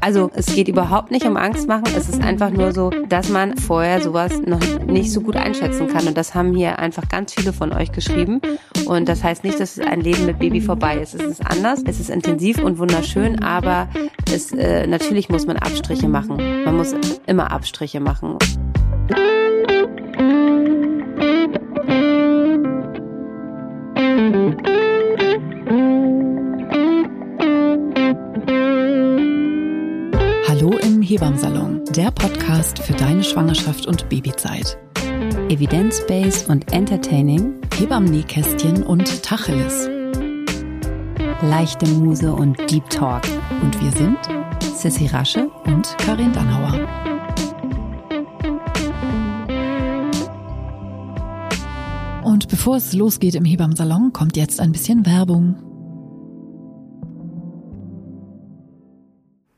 Also es geht überhaupt nicht um Angst machen. Es ist einfach nur so, dass man vorher sowas noch nicht so gut einschätzen kann. Und das haben hier einfach ganz viele von euch geschrieben. Und das heißt nicht, dass ein Leben mit Baby vorbei ist. Es ist anders, es ist intensiv und wunderschön, aber es, äh, natürlich muss man Abstriche machen. Man muss immer Abstriche machen. Hebammsalon, der Podcast für deine Schwangerschaft und Babyzeit. Evidence-based und entertaining, Hebammen-Nähkästchen und Tacheles. Leichte Muse und Deep Talk. Und wir sind Sissy Rasche und Karin Dannauer. Und bevor es losgeht im Hebammsalon, kommt jetzt ein bisschen Werbung.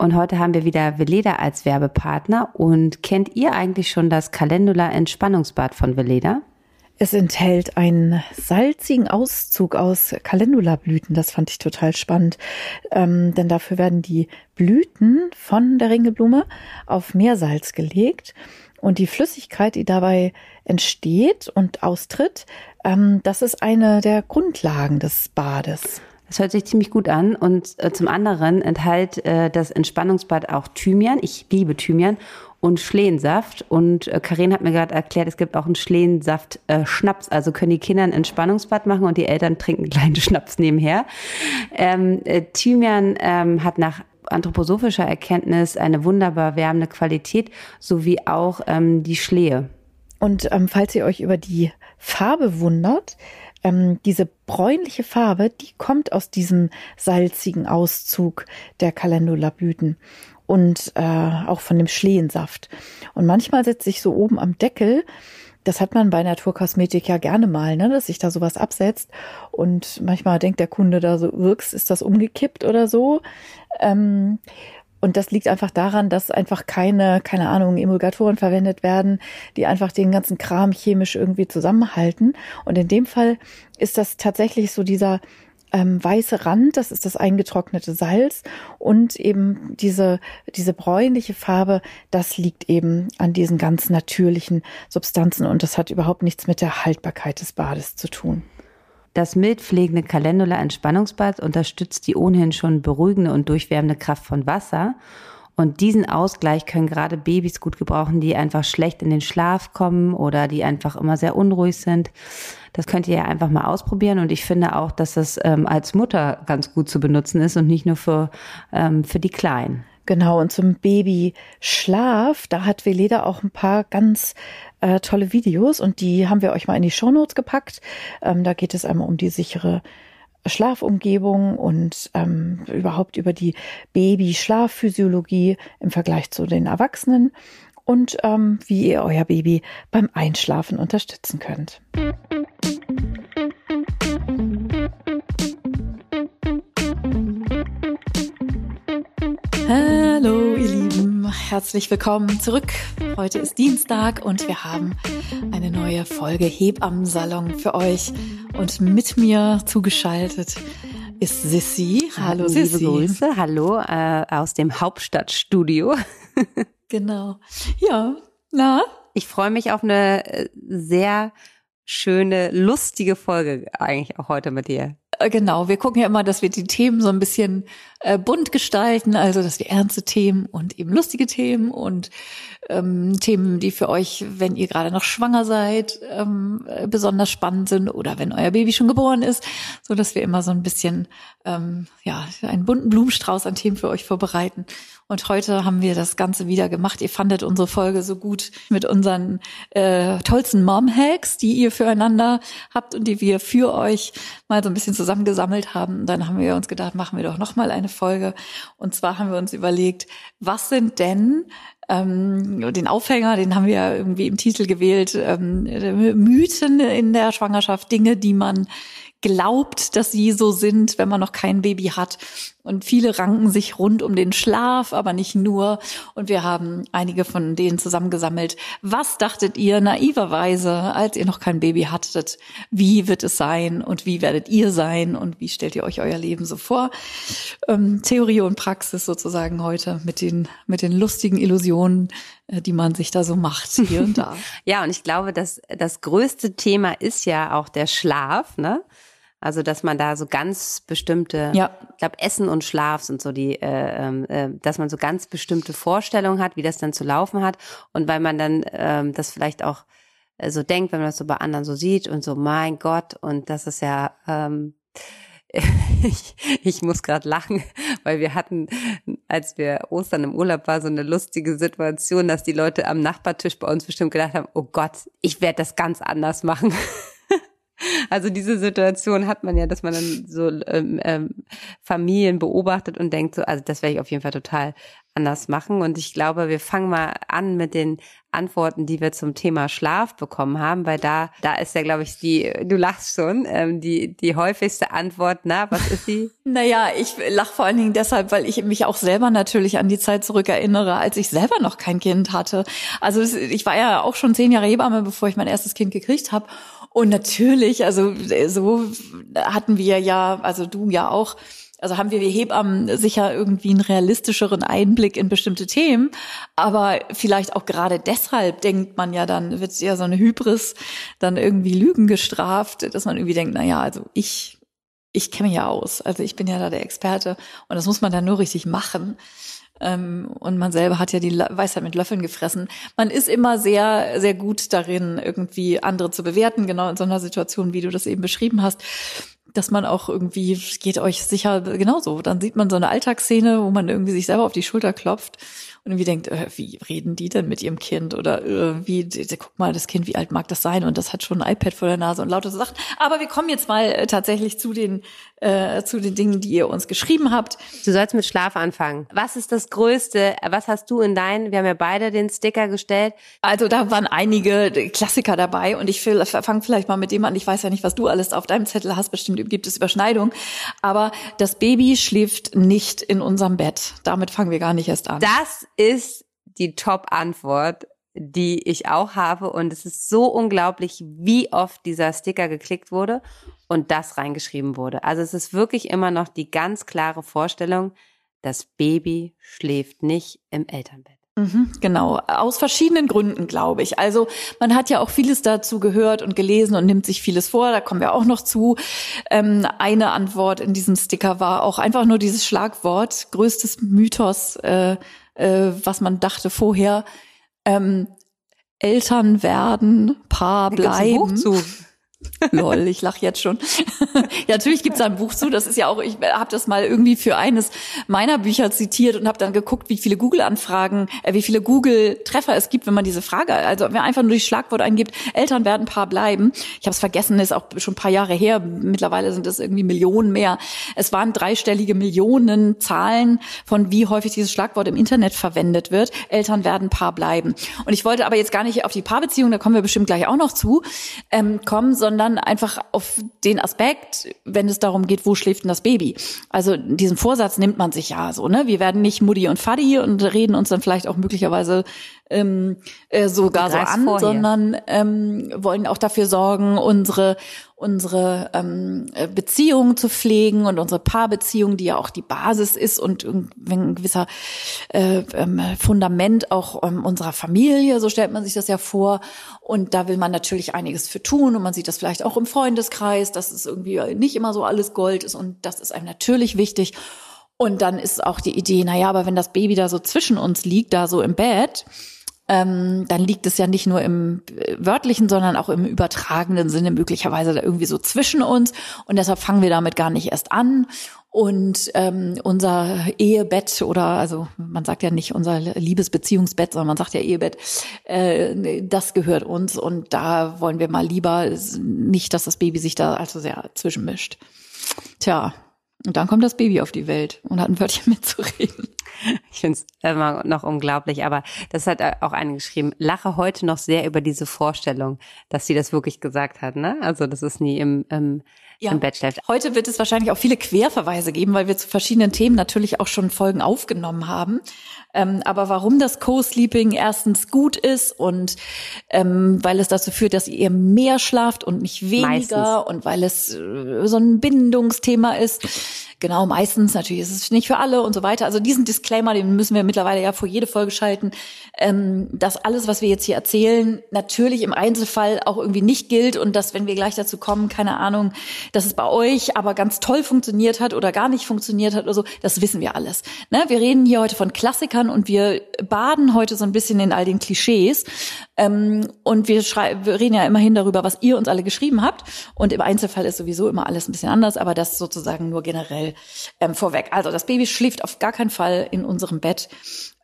Und heute haben wir wieder Veleda als Werbepartner. Und kennt ihr eigentlich schon das Calendula Entspannungsbad von Veleda? Es enthält einen salzigen Auszug aus Calendula-Blüten. Das fand ich total spannend. Ähm, denn dafür werden die Blüten von der Ringelblume auf Meersalz gelegt. Und die Flüssigkeit, die dabei entsteht und austritt, ähm, das ist eine der Grundlagen des Bades. Das hört sich ziemlich gut an. Und äh, zum anderen enthält äh, das Entspannungsbad auch Thymian. Ich liebe Thymian und Schlehensaft. Und äh, Karin hat mir gerade erklärt, es gibt auch einen Schlehensaft-Schnaps. Äh, also können die Kinder ein Entspannungsbad machen und die Eltern trinken einen kleinen Schnaps nebenher. Ähm, äh, Thymian ähm, hat nach anthroposophischer Erkenntnis eine wunderbar wärmende Qualität, sowie auch ähm, die Schlehe. Und ähm, falls ihr euch über die Farbe wundert, ähm, diese bräunliche Farbe, die kommt aus diesem salzigen Auszug der Calendula-Blüten und äh, auch von dem Schlehensaft. Und manchmal setzt sich so oben am Deckel das hat man bei Naturkosmetik ja gerne mal, ne, dass sich da sowas absetzt. Und manchmal denkt der Kunde da so, wirkst, ist das umgekippt oder so. Ähm, und das liegt einfach daran, dass einfach keine, keine Ahnung, Emulgatoren verwendet werden, die einfach den ganzen Kram chemisch irgendwie zusammenhalten. Und in dem Fall ist das tatsächlich so dieser ähm, weiße Rand, das ist das eingetrocknete Salz und eben diese, diese bräunliche Farbe, das liegt eben an diesen ganz natürlichen Substanzen und das hat überhaupt nichts mit der Haltbarkeit des Bades zu tun. Das mildpflegende Calendula Entspannungsbad unterstützt die ohnehin schon beruhigende und durchwärmende Kraft von Wasser. Und diesen Ausgleich können gerade Babys gut gebrauchen, die einfach schlecht in den Schlaf kommen oder die einfach immer sehr unruhig sind. Das könnt ihr ja einfach mal ausprobieren. Und ich finde auch, dass das ähm, als Mutter ganz gut zu benutzen ist und nicht nur für, ähm, für die Kleinen. Genau, und zum Babyschlaf, da hat Veleda auch ein paar ganz äh, tolle Videos und die haben wir euch mal in die Shownotes gepackt. Ähm, da geht es einmal um die sichere Schlafumgebung und ähm, überhaupt über die Baby-Schlafphysiologie im Vergleich zu den Erwachsenen und ähm, wie ihr euer Baby beim Einschlafen unterstützen könnt. Hallo, ihr Lieben. Herzlich willkommen zurück. Heute ist Dienstag und wir haben eine neue Folge Hebammensalon für euch. Und mit mir zugeschaltet ist Sissy. Hallo, Sissy. Liebe Grüße. Hallo äh, aus dem Hauptstadtstudio. genau. Ja, na? Ich freue mich auf eine äh, sehr schöne, lustige Folge eigentlich auch heute mit dir. Äh, genau, wir gucken ja immer, dass wir die Themen so ein bisschen äh, bunt gestalten, also dass wir ernste Themen und eben lustige Themen und ähm, Themen, die für euch, wenn ihr gerade noch schwanger seid, ähm, äh, besonders spannend sind oder wenn euer Baby schon geboren ist, so dass wir immer so ein bisschen ähm, ja einen bunten Blumenstrauß an Themen für euch vorbereiten. Und heute haben wir das Ganze wieder gemacht. Ihr fandet unsere Folge so gut mit unseren äh, tollsten Mom-Hacks, die ihr füreinander habt und die wir für euch mal so ein bisschen zusammengesammelt haben. Und dann haben wir uns gedacht, machen wir doch noch mal eine Folge. Und zwar haben wir uns überlegt, was sind denn ähm, den Aufhänger, den haben wir irgendwie im Titel gewählt, ähm, Mythen in der Schwangerschaft, Dinge, die man glaubt, dass sie so sind, wenn man noch kein Baby hat. Und viele ranken sich rund um den Schlaf, aber nicht nur. Und wir haben einige von denen zusammengesammelt. Was dachtet ihr naiverweise, als ihr noch kein Baby hattet? Wie wird es sein und wie werdet ihr sein und wie stellt ihr euch euer Leben so vor? Ähm, Theorie und Praxis sozusagen heute mit den, mit den lustigen Illusionen, äh, die man sich da so macht, hier und da. ja, und ich glaube, dass das größte Thema ist ja auch der Schlaf, ne? Also dass man da so ganz bestimmte, ja. ich glaube Essen und Schlaf sind so die, äh, ähm, äh, dass man so ganz bestimmte Vorstellungen hat, wie das dann zu laufen hat und weil man dann ähm, das vielleicht auch äh, so denkt, wenn man das so bei anderen so sieht und so mein Gott und das ist ja ähm, ich, ich muss gerade lachen, weil wir hatten, als wir Ostern im Urlaub war, so eine lustige Situation, dass die Leute am Nachbartisch bei uns bestimmt gedacht haben, oh Gott, ich werde das ganz anders machen. Also diese Situation hat man ja, dass man dann so ähm, ähm, Familien beobachtet und denkt so, also das werde ich auf jeden Fall total anders machen. Und ich glaube, wir fangen mal an mit den Antworten, die wir zum Thema Schlaf bekommen haben, weil da, da ist ja, glaube ich, die, du lachst schon, ähm, die, die häufigste Antwort, na, was ist sie? naja, ich lach vor allen Dingen deshalb, weil ich mich auch selber natürlich an die Zeit zurückerinnere, als ich selber noch kein Kind hatte. Also ich war ja auch schon zehn Jahre Hebamme, bevor ich mein erstes Kind gekriegt habe. Und natürlich, also so hatten wir ja, also du ja auch, also haben wir, wir Hebammen sicher irgendwie einen realistischeren Einblick in bestimmte Themen. Aber vielleicht auch gerade deshalb denkt man ja dann, wird ja so eine Hybris dann irgendwie Lügen gestraft, dass man irgendwie denkt, na ja, also ich, ich kenne ja aus. Also ich bin ja da der Experte. Und das muss man dann nur richtig machen. Ähm, und man selber hat ja die Weisheit mit Löffeln gefressen. Man ist immer sehr, sehr gut darin, irgendwie andere zu bewerten, genau in so einer Situation, wie du das eben beschrieben hast dass man auch irgendwie, geht euch sicher genauso. Dann sieht man so eine Alltagsszene, wo man irgendwie sich selber auf die Schulter klopft und irgendwie denkt, äh, wie reden die denn mit ihrem Kind? Oder äh, wie, guck mal, das Kind, wie alt mag das sein? Und das hat schon ein iPad vor der Nase und lauter so Sachen. Aber wir kommen jetzt mal äh, tatsächlich zu den, äh, zu den Dingen, die ihr uns geschrieben habt. Du sollst mit Schlaf anfangen. Was ist das Größte? Was hast du in deinen, wir haben ja beide den Sticker gestellt. Also da waren einige Klassiker dabei und ich fange vielleicht mal mit dem an. Ich weiß ja nicht, was du alles auf deinem Zettel hast. Bestimmt gibt es Überschneidung. Aber das Baby schläft nicht in unserem Bett. Damit fangen wir gar nicht erst an. Das ist die Top-Antwort, die ich auch habe. Und es ist so unglaublich, wie oft dieser Sticker geklickt wurde und das reingeschrieben wurde. Also es ist wirklich immer noch die ganz klare Vorstellung, das Baby schläft nicht im Elternbett. Mhm, genau, aus verschiedenen Gründen, glaube ich. Also man hat ja auch vieles dazu gehört und gelesen und nimmt sich vieles vor, da kommen wir auch noch zu. Ähm, eine Antwort in diesem Sticker war auch einfach nur dieses Schlagwort, größtes Mythos, äh, äh, was man dachte vorher. Ähm, Eltern werden, Paar bleiben. Lol, ich lach jetzt schon. ja, natürlich gibt's da ein Buch zu. Das ist ja auch, ich habe das mal irgendwie für eines meiner Bücher zitiert und habe dann geguckt, wie viele Google-Anfragen, äh, wie viele Google-Treffer es gibt, wenn man diese Frage, also wenn man einfach nur die Schlagwort eingibt, Eltern werden Paar bleiben. Ich habe es vergessen, ist auch schon ein paar Jahre her. Mittlerweile sind es irgendwie Millionen mehr. Es waren dreistellige Millionen Zahlen von wie häufig dieses Schlagwort im Internet verwendet wird. Eltern werden Paar bleiben. Und ich wollte aber jetzt gar nicht auf die Paarbeziehung, da kommen wir bestimmt gleich auch noch zu, ähm, kommen, sondern einfach auf den Aspekt, wenn es darum geht, wo schläft denn das Baby? Also diesen Vorsatz nimmt man sich ja so, ne? Wir werden nicht Mutti und Fadi und reden uns dann vielleicht auch möglicherweise ähm, äh, sogar so an, vorher. sondern ähm, wollen auch dafür sorgen, unsere unsere ähm, Beziehung zu pflegen und unsere Paarbeziehung, die ja auch die Basis ist und ein gewisser äh, ähm, Fundament auch ähm, unserer Familie, so stellt man sich das ja vor. Und da will man natürlich einiges für tun und man sieht das vielleicht auch im Freundeskreis, dass es irgendwie nicht immer so alles Gold ist und das ist einem natürlich wichtig. Und dann ist auch die Idee, na ja, aber wenn das Baby da so zwischen uns liegt, da so im Bett, ähm, dann liegt es ja nicht nur im äh, wörtlichen, sondern auch im übertragenen Sinne möglicherweise da irgendwie so zwischen uns. Und deshalb fangen wir damit gar nicht erst an. Und ähm, unser Ehebett oder also man sagt ja nicht unser Liebesbeziehungsbett, sondern man sagt ja Ehebett, äh, das gehört uns und da wollen wir mal lieber nicht, dass das Baby sich da allzu sehr zwischenmischt. Tja, und dann kommt das Baby auf die Welt und hat ein Wörtchen mitzureden. Ich finde es immer noch unglaublich, aber das hat auch eine geschrieben, lache heute noch sehr über diese Vorstellung, dass sie das wirklich gesagt hat. Ne? Also das ist nie im, im ja. im Bett schläft. Heute wird es wahrscheinlich auch viele Querverweise geben, weil wir zu verschiedenen Themen natürlich auch schon Folgen aufgenommen haben. Ähm, aber warum das Co-Sleeping erstens gut ist und ähm, weil es dazu führt, dass ihr mehr schlaft und nicht weniger Meistens. und weil es äh, so ein Bindungsthema ist. Genau, meistens natürlich ist es nicht für alle und so weiter. Also diesen Disclaimer, den müssen wir mittlerweile ja vor jede Folge schalten, ähm, dass alles, was wir jetzt hier erzählen, natürlich im Einzelfall auch irgendwie nicht gilt und dass, wenn wir gleich dazu kommen, keine Ahnung, dass es bei euch aber ganz toll funktioniert hat oder gar nicht funktioniert hat oder so, das wissen wir alles. Ne? Wir reden hier heute von Klassikern und wir baden heute so ein bisschen in all den Klischees. Ähm, und wir, wir reden ja immerhin darüber, was ihr uns alle geschrieben habt. Und im Einzelfall ist sowieso immer alles ein bisschen anders, aber das sozusagen nur generell ähm, vorweg. Also das Baby schläft auf gar keinen Fall in unserem Bett,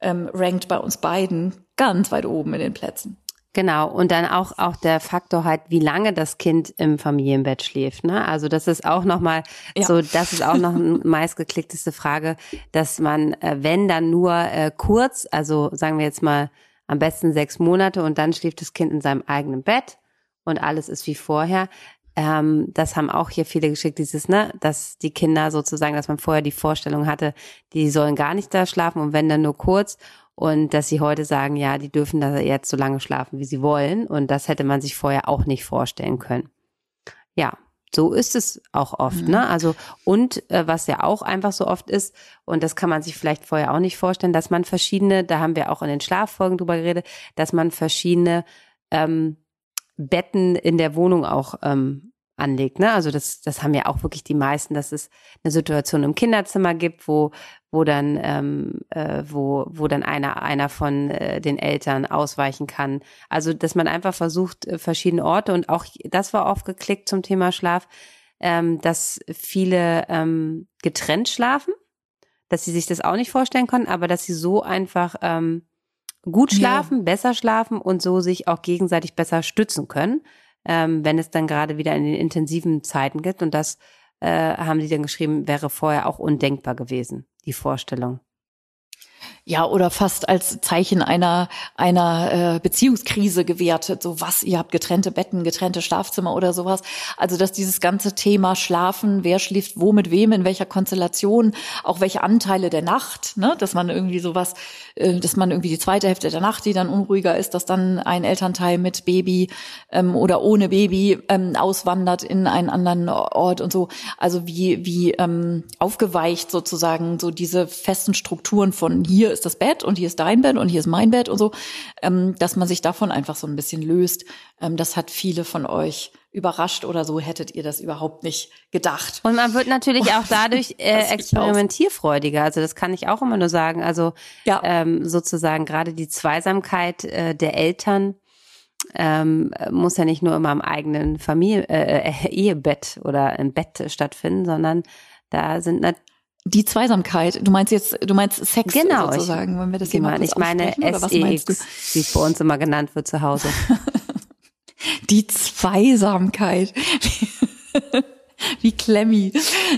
ähm, rankt bei uns beiden ganz weit oben in den Plätzen. Genau, und dann auch auch der Faktor halt, wie lange das Kind im Familienbett schläft. Ne? Also das ist auch nochmal ja. so, das ist auch noch eine meistgeklickteste Frage, dass man, äh, wenn dann nur äh, kurz, also sagen wir jetzt mal am besten sechs Monate und dann schläft das Kind in seinem eigenen Bett und alles ist wie vorher. Ähm, das haben auch hier viele geschickt, dieses, ne, dass die Kinder sozusagen, dass man vorher die Vorstellung hatte, die sollen gar nicht da schlafen und wenn dann nur kurz und dass sie heute sagen, ja, die dürfen da jetzt so lange schlafen, wie sie wollen und das hätte man sich vorher auch nicht vorstellen können. Ja, so ist es auch oft, mhm. ne? Also und äh, was ja auch einfach so oft ist und das kann man sich vielleicht vorher auch nicht vorstellen, dass man verschiedene, da haben wir auch in den Schlaffolgen drüber geredet, dass man verschiedene ähm, Betten in der Wohnung auch ähm, anlegt. Ne? Also das, das haben ja auch wirklich die meisten, dass es eine Situation im Kinderzimmer gibt, wo, wo dann, ähm, äh, wo, wo dann einer, einer von äh, den Eltern ausweichen kann. Also dass man einfach versucht, äh, verschiedene Orte und auch das war oft geklickt zum Thema Schlaf, ähm, dass viele ähm, getrennt schlafen, dass sie sich das auch nicht vorstellen können, aber dass sie so einfach ähm, gut schlafen, ja. besser schlafen und so sich auch gegenseitig besser stützen können ähm, wenn es dann gerade wieder in den intensiven Zeiten gibt. Und das äh, haben sie dann geschrieben, wäre vorher auch undenkbar gewesen, die Vorstellung. Ja, oder fast als Zeichen einer, einer äh, Beziehungskrise gewertet. So was, ihr habt getrennte Betten, getrennte Schlafzimmer oder sowas. Also, dass dieses ganze Thema Schlafen, wer schläft wo mit wem, in welcher Konstellation, auch welche Anteile der Nacht, ne, dass man irgendwie sowas, äh, dass man irgendwie die zweite Hälfte der Nacht, die dann unruhiger ist, dass dann ein Elternteil mit Baby ähm, oder ohne Baby ähm, auswandert in einen anderen Ort und so. Also wie, wie ähm, aufgeweicht sozusagen so diese festen Strukturen von hier ist das Bett und hier ist dein Bett und hier ist mein Bett und so, ähm, dass man sich davon einfach so ein bisschen löst. Ähm, das hat viele von euch überrascht oder so hättet ihr das überhaupt nicht gedacht. Und man wird natürlich auch dadurch äh, experimentierfreudiger. Also das kann ich auch immer nur sagen. Also ja. ähm, sozusagen gerade die Zweisamkeit äh, der Eltern ähm, muss ja nicht nur immer am eigenen Familie äh, äh Ehebett oder im Bett stattfinden, sondern da sind natürlich die Zweisamkeit. Du meinst jetzt, du meinst Sex genau, sozusagen, wenn wir das hier mal Ich meine SEX, wie es bei uns immer genannt wird zu Hause. die Zweisamkeit. Wie Klemmi.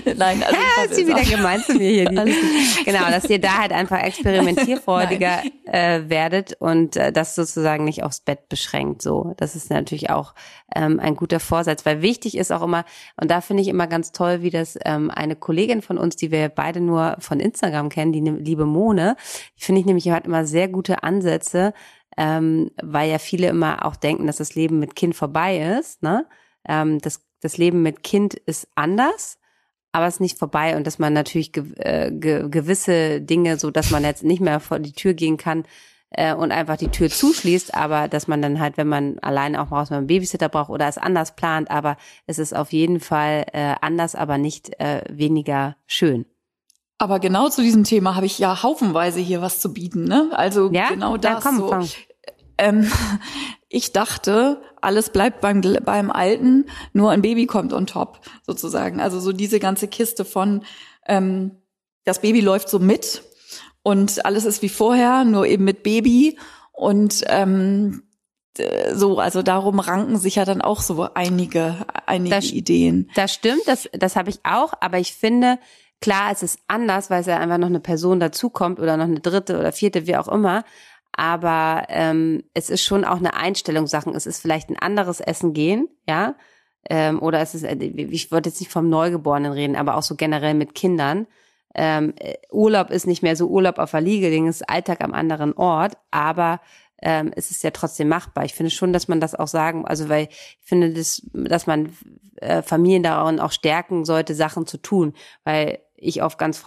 Nein, also ja, ist sie wieder gemeint zu mir hier. genau, dass ihr da halt einfach experimentierfreudiger äh, werdet und äh, das sozusagen nicht aufs Bett beschränkt. So, das ist natürlich auch ähm, ein guter Vorsatz, weil wichtig ist auch immer und da finde ich immer ganz toll, wie das ähm, eine Kollegin von uns, die wir beide nur von Instagram kennen, die liebe Mone, die finde ich nämlich hat immer sehr gute Ansätze, ähm, weil ja viele immer auch denken, dass das Leben mit Kind vorbei ist. Ne? Ähm, das das Leben mit Kind ist anders, aber es ist nicht vorbei und dass man natürlich ge äh, ge gewisse Dinge, so dass man jetzt nicht mehr vor die Tür gehen kann äh, und einfach die Tür zuschließt, aber dass man dann halt, wenn man alleine auch wenn man einen Babysitter braucht oder es anders plant, aber es ist auf jeden Fall äh, anders, aber nicht äh, weniger schön. Aber genau zu diesem Thema habe ich ja haufenweise hier was zu bieten, ne? Also ja? genau das. Ja, komm, so. Komm. Ähm, ich dachte, alles bleibt beim, beim Alten, nur ein Baby kommt on top, sozusagen. Also so diese ganze Kiste von, ähm, das Baby läuft so mit und alles ist wie vorher, nur eben mit Baby. Und ähm, so, also darum ranken sich ja dann auch so einige, einige das, Ideen. Das stimmt, das, das habe ich auch, aber ich finde, klar, es ist anders, weil es ja einfach noch eine Person dazukommt oder noch eine dritte oder vierte, wie auch immer aber ähm, es ist schon auch eine Einstellungssache. Es ist vielleicht ein anderes Essen gehen, ja. ähm, oder es ist, äh, ich wollte jetzt nicht vom Neugeborenen reden, aber auch so generell mit Kindern. Ähm, äh, Urlaub ist nicht mehr so Urlaub auf der Liege, Ding ist Alltag am anderen Ort, aber ähm, es ist ja trotzdem machbar. Ich finde schon, dass man das auch sagen, also weil ich finde, das, dass man äh, Familien daran auch stärken sollte, Sachen zu tun, weil ich oft ganz,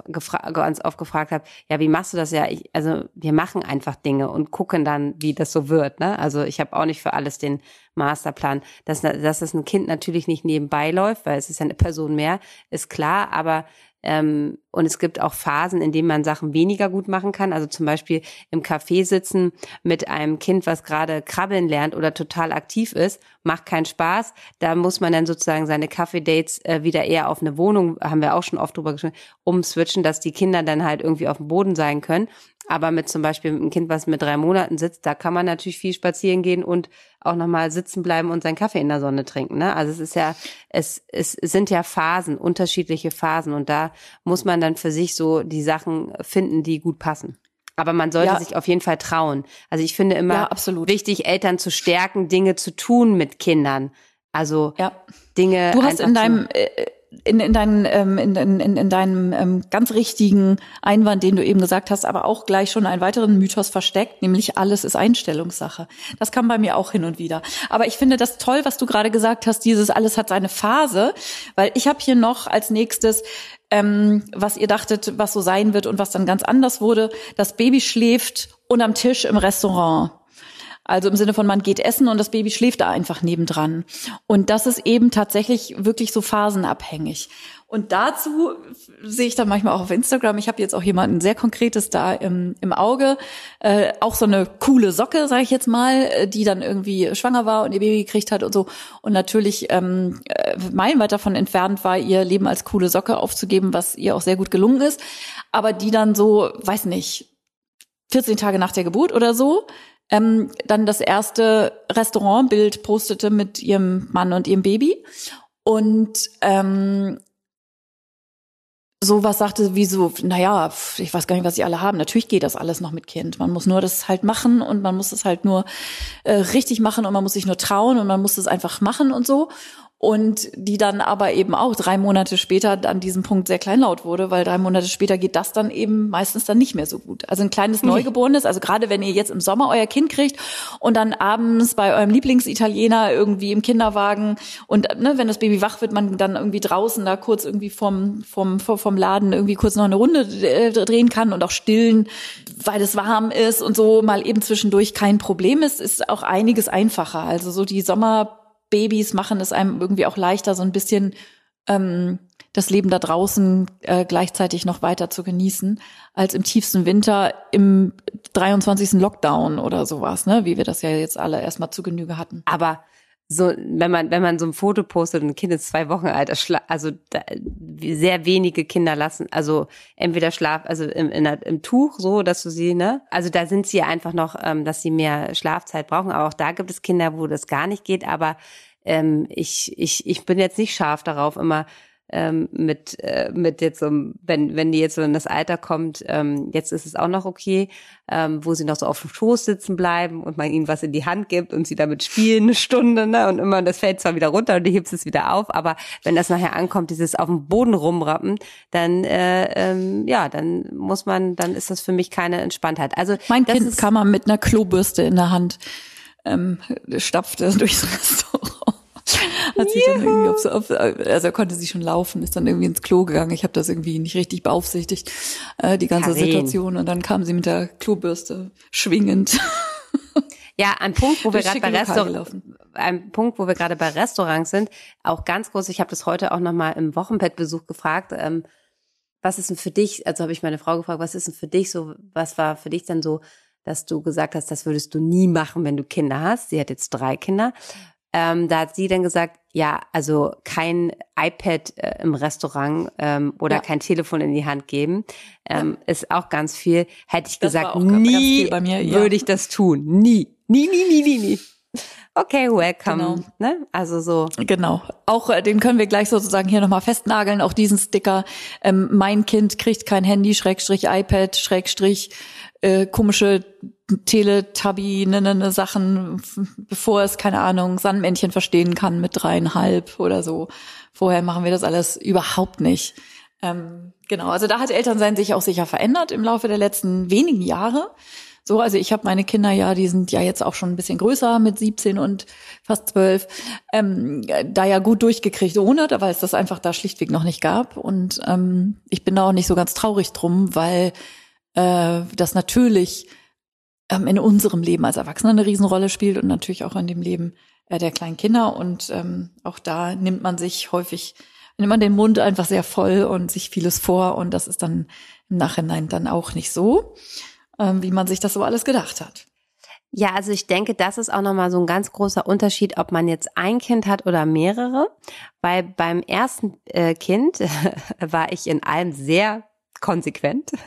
ganz oft gefragt habe, ja, wie machst du das ja? Ich, also wir machen einfach Dinge und gucken dann, wie das so wird. Ne? Also ich habe auch nicht für alles den Masterplan. Dass, dass das ein Kind natürlich nicht nebenbei läuft, weil es ist ja eine Person mehr, ist klar, aber ähm, und es gibt auch Phasen, in denen man Sachen weniger gut machen kann. Also zum Beispiel im Café sitzen mit einem Kind, was gerade krabbeln lernt oder total aktiv ist, macht keinen Spaß. Da muss man dann sozusagen seine Kaffee-Dates äh, wieder eher auf eine Wohnung, haben wir auch schon oft drüber gesprochen, umswitchen, dass die Kinder dann halt irgendwie auf dem Boden sein können. Aber mit zum Beispiel einem Kind, was mit drei Monaten sitzt, da kann man natürlich viel spazieren gehen und auch nochmal sitzen bleiben und seinen Kaffee in der Sonne trinken. Ne? Also es ist ja, es, es sind ja Phasen, unterschiedliche Phasen und da muss man dann für sich so die Sachen finden, die gut passen. Aber man sollte ja. sich auf jeden Fall trauen. Also ich finde immer ja, wichtig, Eltern zu stärken, Dinge zu tun mit Kindern. Also ja. Dinge. Du hast in deinem äh, in, in, deinen, ähm, in, in, in deinem ähm, ganz richtigen Einwand, den du eben gesagt hast, aber auch gleich schon einen weiteren Mythos versteckt, nämlich alles ist Einstellungssache. Das kam bei mir auch hin und wieder. Aber ich finde das toll, was du gerade gesagt hast, dieses alles hat seine Phase, weil ich habe hier noch als nächstes ähm, was ihr dachtet, was so sein wird und was dann ganz anders wurde. Das Baby schläft unterm Tisch im Restaurant. Also im Sinne von, man geht essen und das Baby schläft da einfach nebendran. Und das ist eben tatsächlich wirklich so phasenabhängig. Und dazu sehe ich dann manchmal auch auf Instagram, ich habe jetzt auch jemanden sehr Konkretes da im, im Auge, äh, auch so eine coole Socke, sage ich jetzt mal, äh, die dann irgendwie schwanger war und ihr Baby gekriegt hat und so. Und natürlich ähm, äh, meilenweit davon entfernt war, ihr Leben als coole Socke aufzugeben, was ihr auch sehr gut gelungen ist. Aber die dann so, weiß nicht, 14 Tage nach der Geburt oder so, ähm, dann das erste Restaurantbild postete mit ihrem Mann und ihrem Baby. Und ähm, sowas sagte wie so, naja, ich weiß gar nicht, was sie alle haben. Natürlich geht das alles noch mit Kind. Man muss nur das halt machen und man muss es halt nur äh, richtig machen und man muss sich nur trauen und man muss es einfach machen und so und die dann aber eben auch drei Monate später an diesem Punkt sehr kleinlaut wurde, weil drei Monate später geht das dann eben meistens dann nicht mehr so gut. Also ein kleines Neugeborenes, also gerade wenn ihr jetzt im Sommer euer Kind kriegt und dann abends bei eurem Lieblingsitaliener irgendwie im Kinderwagen und ne, wenn das Baby wach wird, man dann irgendwie draußen da kurz irgendwie vom, vom, vom Laden irgendwie kurz noch eine Runde äh, drehen kann und auch stillen, weil es warm ist und so mal eben zwischendurch kein Problem ist, ist auch einiges einfacher. Also so die Sommer Babys machen es einem irgendwie auch leichter, so ein bisschen ähm, das Leben da draußen äh, gleichzeitig noch weiter zu genießen, als im tiefsten Winter im 23. Lockdown oder sowas, ne? Wie wir das ja jetzt alle erstmal zu Genüge hatten. Aber so, wenn man, wenn man so ein Foto postet und ein Kind ist zwei Wochen alt, also da, sehr wenige Kinder lassen, also entweder schlaf, also im, in, im Tuch so, dass du sie, ne? Also da sind sie einfach noch, ähm, dass sie mehr Schlafzeit brauchen. Aber auch da gibt es Kinder, wo das gar nicht geht. Aber ähm, ich, ich, ich bin jetzt nicht scharf darauf, immer ähm, mit, äh, mit jetzt so, wenn, wenn die jetzt so in das Alter kommt, ähm, jetzt ist es auch noch okay, ähm, wo sie noch so auf dem Schoß sitzen bleiben und man ihnen was in die Hand gibt und sie damit spielen eine Stunde, ne? Und immer, das fällt zwar wieder runter und du hebst es wieder auf, aber wenn das nachher ankommt, dieses auf dem Boden rumrappen, dann äh, ähm, ja, dann muss man, dann ist das für mich keine Entspanntheit. Also mein Kind kam mal mit einer Klobürste in der Hand ähm, stapfte durchs Restaurant. Hat sich dann irgendwie auf, auf, also er konnte sie schon laufen, ist dann irgendwie ins Klo gegangen. Ich habe das irgendwie nicht richtig beaufsichtigt, äh, die ganze Karin. Situation. Und dann kam sie mit der Klobürste schwingend. Ja, ein Punkt, wo wir gerade bei Restaurants, ein Punkt, wo wir gerade bei Restaurants sind, auch ganz groß. Ich habe das heute auch noch mal im Wochenbettbesuch gefragt. Ähm, was ist denn für dich? Also habe ich meine Frau gefragt, was ist denn für dich so? Was war für dich dann so, dass du gesagt hast, das würdest du nie machen, wenn du Kinder hast? Sie hat jetzt drei Kinder. Ähm, da hat sie dann gesagt, ja, also kein iPad äh, im Restaurant ähm, oder ja. kein Telefon in die Hand geben, ähm, ja. ist auch ganz viel. Hätte ich das gesagt, nie mir, ja. würde ich das tun. Nie. Nie, nie, nie, nie, nie. Okay, welcome. Genau. Ne? Also so. Genau. Auch äh, den können wir gleich sozusagen hier nochmal festnageln, auch diesen Sticker. Ähm, mein Kind kriegt kein Handy, Schrägstrich iPad, Schrägstrich äh, komische Teletubby, ne, ne, ne Sachen, bevor es, keine Ahnung, Sandmännchen verstehen kann mit dreieinhalb oder so. Vorher machen wir das alles überhaupt nicht. Ähm, genau, also da hat Elternsein sich auch sicher verändert im Laufe der letzten wenigen Jahre. So, also ich habe meine Kinder ja, die sind ja jetzt auch schon ein bisschen größer mit 17 und fast 12, ähm, da ja gut durchgekriegt ohne, weil es das einfach da schlichtweg noch nicht gab. Und ähm, ich bin da auch nicht so ganz traurig drum, weil äh, das natürlich ähm, in unserem Leben als Erwachsener eine Riesenrolle spielt und natürlich auch in dem Leben äh, der kleinen Kinder. Und ähm, auch da nimmt man sich häufig, nimmt man den Mund einfach sehr voll und sich vieles vor. Und das ist dann im Nachhinein dann auch nicht so, ähm, wie man sich das so alles gedacht hat. Ja, also ich denke, das ist auch nochmal so ein ganz großer Unterschied, ob man jetzt ein Kind hat oder mehrere. Weil beim ersten äh, Kind war ich in allem sehr konsequent.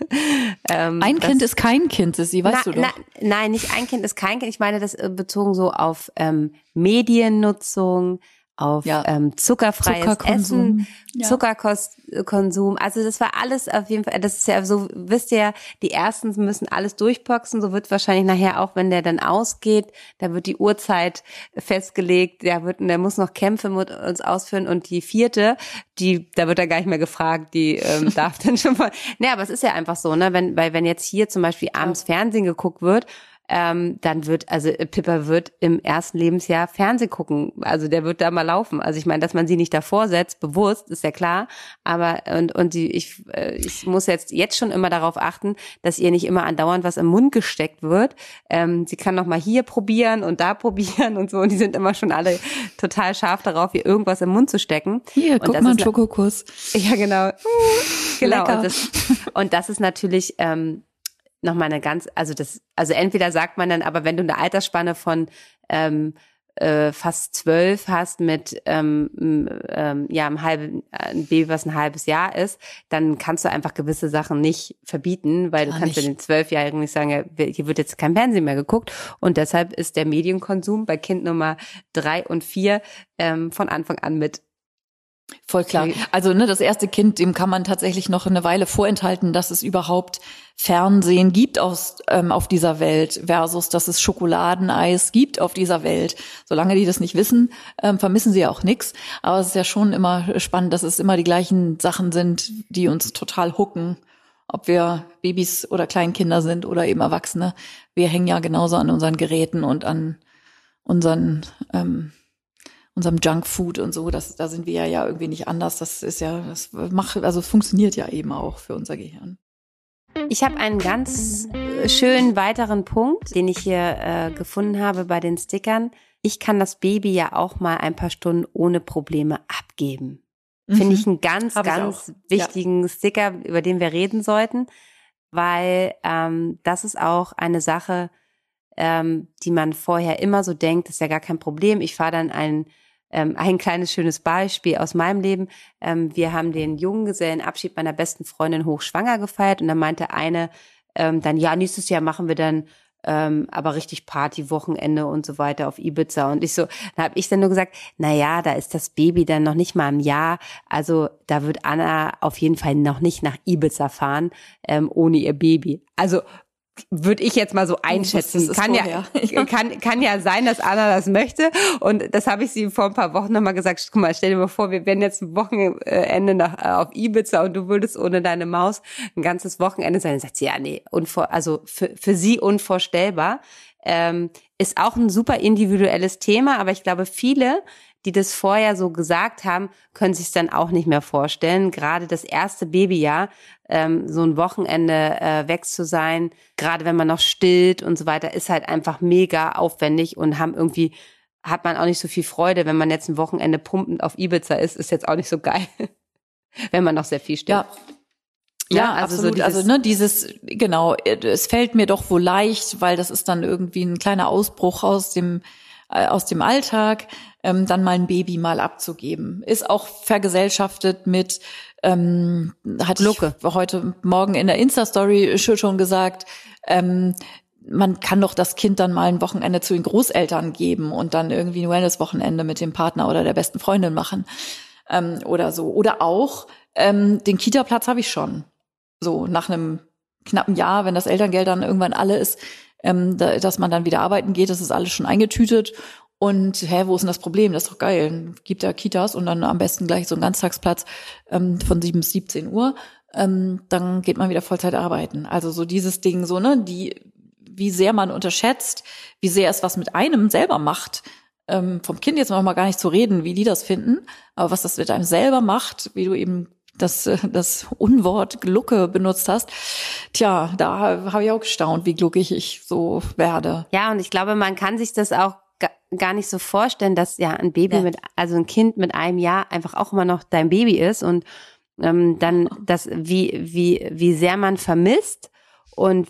Ähm, ein Kind ist kein Kind, sie weißt na, du doch. Na, nein, nicht ein Kind ist kein Kind. Ich meine das äh, bezogen so auf ähm, Mediennutzung, auf ja. ähm, zuckerfreies Zuckerkonsum. Essen, ja. Zuckerkonsum. Also das war alles auf jeden Fall, das ist ja so, wisst ihr, die ersten müssen alles durchboxen, so wird wahrscheinlich nachher auch, wenn der dann ausgeht, da wird die Uhrzeit festgelegt, der wird, der muss noch Kämpfe mit uns ausführen und die vierte, die, da wird er gar nicht mehr gefragt, die ähm, darf dann schon mal, ne, aber es ist ja einfach so, ne, wenn, weil wenn jetzt hier zum Beispiel abends Fernsehen geguckt wird, ähm, dann wird, also äh, Pippa wird im ersten Lebensjahr Fernseh gucken. Also der wird da mal laufen. Also ich meine, dass man sie nicht davor setzt, bewusst, ist ja klar. Aber und, und die, ich, äh, ich muss jetzt jetzt schon immer darauf achten, dass ihr nicht immer andauernd was im Mund gesteckt wird. Ähm, sie kann noch mal hier probieren und da probieren und so. Und die sind immer schon alle total scharf darauf, ihr irgendwas im Mund zu stecken. Hier, und guck mal, einen Schokokuss. Ja, genau. genau. Und das, und das ist natürlich ähm, nochmal eine ganz, also das, also entweder sagt man dann, aber wenn du eine Altersspanne von ähm, äh, fast zwölf hast mit ähm, ähm, ja einem halben ein Baby, was ein halbes Jahr ist, dann kannst du einfach gewisse Sachen nicht verbieten, weil Gar du kannst ja den Zwölfjährigen nicht sagen, ja, hier wird jetzt kein Fernsehen mehr geguckt. Und deshalb ist der Medienkonsum bei Kind Nummer drei und vier ähm, von Anfang an mit Voll klar. Also ne, das erste Kind, dem kann man tatsächlich noch eine Weile vorenthalten, dass es überhaupt Fernsehen gibt aus, ähm, auf dieser Welt versus dass es Schokoladeneis gibt auf dieser Welt. Solange die das nicht wissen, ähm, vermissen sie ja auch nichts. Aber es ist ja schon immer spannend, dass es immer die gleichen Sachen sind, die uns total hucken. Ob wir Babys oder Kleinkinder sind oder eben Erwachsene. Wir hängen ja genauso an unseren Geräten und an unseren ähm, unserem Junkfood und so, das, da sind wir ja, ja irgendwie nicht anders. Das ist ja, das macht, also funktioniert ja eben auch für unser Gehirn. Ich habe einen ganz äh, schönen weiteren Punkt, den ich hier äh, gefunden habe bei den Stickern. Ich kann das Baby ja auch mal ein paar Stunden ohne Probleme abgeben. Mhm. Finde ich einen ganz, Hab ganz wichtigen ja. Sticker, über den wir reden sollten, weil ähm, das ist auch eine Sache, ähm, die man vorher immer so denkt, das ist ja gar kein Problem. Ich fahre dann ein ähm, ein kleines schönes Beispiel aus meinem Leben. Ähm, wir haben den Junggesellenabschied meiner besten Freundin hochschwanger gefeiert und da meinte eine ähm, dann, ja, nächstes Jahr machen wir dann ähm, aber richtig Party-Wochenende und so weiter auf Ibiza. Und ich so, da habe ich dann nur gesagt, na ja, da ist das Baby dann noch nicht mal im Jahr. Also da wird Anna auf jeden Fall noch nicht nach Ibiza fahren ähm, ohne ihr Baby. Also würde ich jetzt mal so einschätzen. Kann ja, kann, kann ja sein, dass Anna das möchte. Und das habe ich sie vor ein paar Wochen nochmal gesagt. Guck mal, stell dir mal vor, wir wären jetzt ein Wochenende nach, äh, auf Ibiza und du würdest ohne deine Maus ein ganzes Wochenende sein. Dann sagt sie, ja, nee, unvor, also für, für sie unvorstellbar. Ähm, ist auch ein super individuelles Thema, aber ich glaube, viele die das vorher so gesagt haben, können sich dann auch nicht mehr vorstellen. Gerade das erste Babyjahr, ähm, so ein Wochenende äh, weg zu sein, gerade wenn man noch stillt und so weiter, ist halt einfach mega aufwendig und haben irgendwie hat man auch nicht so viel Freude, wenn man jetzt ein Wochenende pumpend auf Ibiza ist, ist jetzt auch nicht so geil, wenn man noch sehr viel stillt. Ja. Ja, also absolut. So also ne, dieses genau, es fällt mir doch wohl leicht, weil das ist dann irgendwie ein kleiner Ausbruch aus dem äh, aus dem Alltag, ähm, dann mal ein Baby mal abzugeben. Ist auch vergesellschaftet mit, ähm, hatte Lucke. heute Morgen in der Insta-Story schon gesagt, ähm, man kann doch das Kind dann mal ein Wochenende zu den Großeltern geben und dann irgendwie ein Wellness-Wochenende mit dem Partner oder der besten Freundin machen ähm, oder so. Oder auch ähm, den Kita-Platz habe ich schon. So nach einem knappen Jahr, wenn das Elterngeld dann irgendwann alle ist, ähm, da, dass man dann wieder arbeiten geht, das ist alles schon eingetütet. Und hä, wo ist denn das Problem? Das ist doch geil. Gibt ja Kitas und dann am besten gleich so einen Ganztagsplatz ähm, von 7 bis 17 Uhr. Ähm, dann geht man wieder Vollzeit arbeiten. Also so dieses Ding, so, ne, die, wie sehr man unterschätzt, wie sehr es was mit einem selber macht. Ähm, vom Kind jetzt noch mal gar nicht zu reden, wie die das finden, aber was das mit einem selber macht, wie du eben das, das Unwort Glucke benutzt hast. Tja, da habe ich auch gestaunt, wie gluckig ich so werde. Ja, und ich glaube, man kann sich das auch gar nicht so vorstellen, dass ja ein Baby ja. mit, also ein Kind mit einem Jahr einfach auch immer noch dein Baby ist und ähm, dann das, wie, wie, wie sehr man vermisst und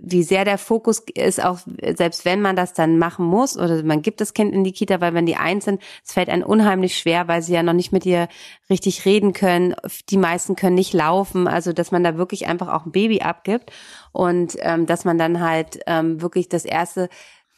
wie sehr der Fokus ist, auch selbst wenn man das dann machen muss oder man gibt das Kind in die Kita, weil wenn die eins sind, es fällt einem unheimlich schwer, weil sie ja noch nicht mit ihr richtig reden können. Die meisten können nicht laufen, also dass man da wirklich einfach auch ein Baby abgibt und ähm, dass man dann halt ähm, wirklich das erste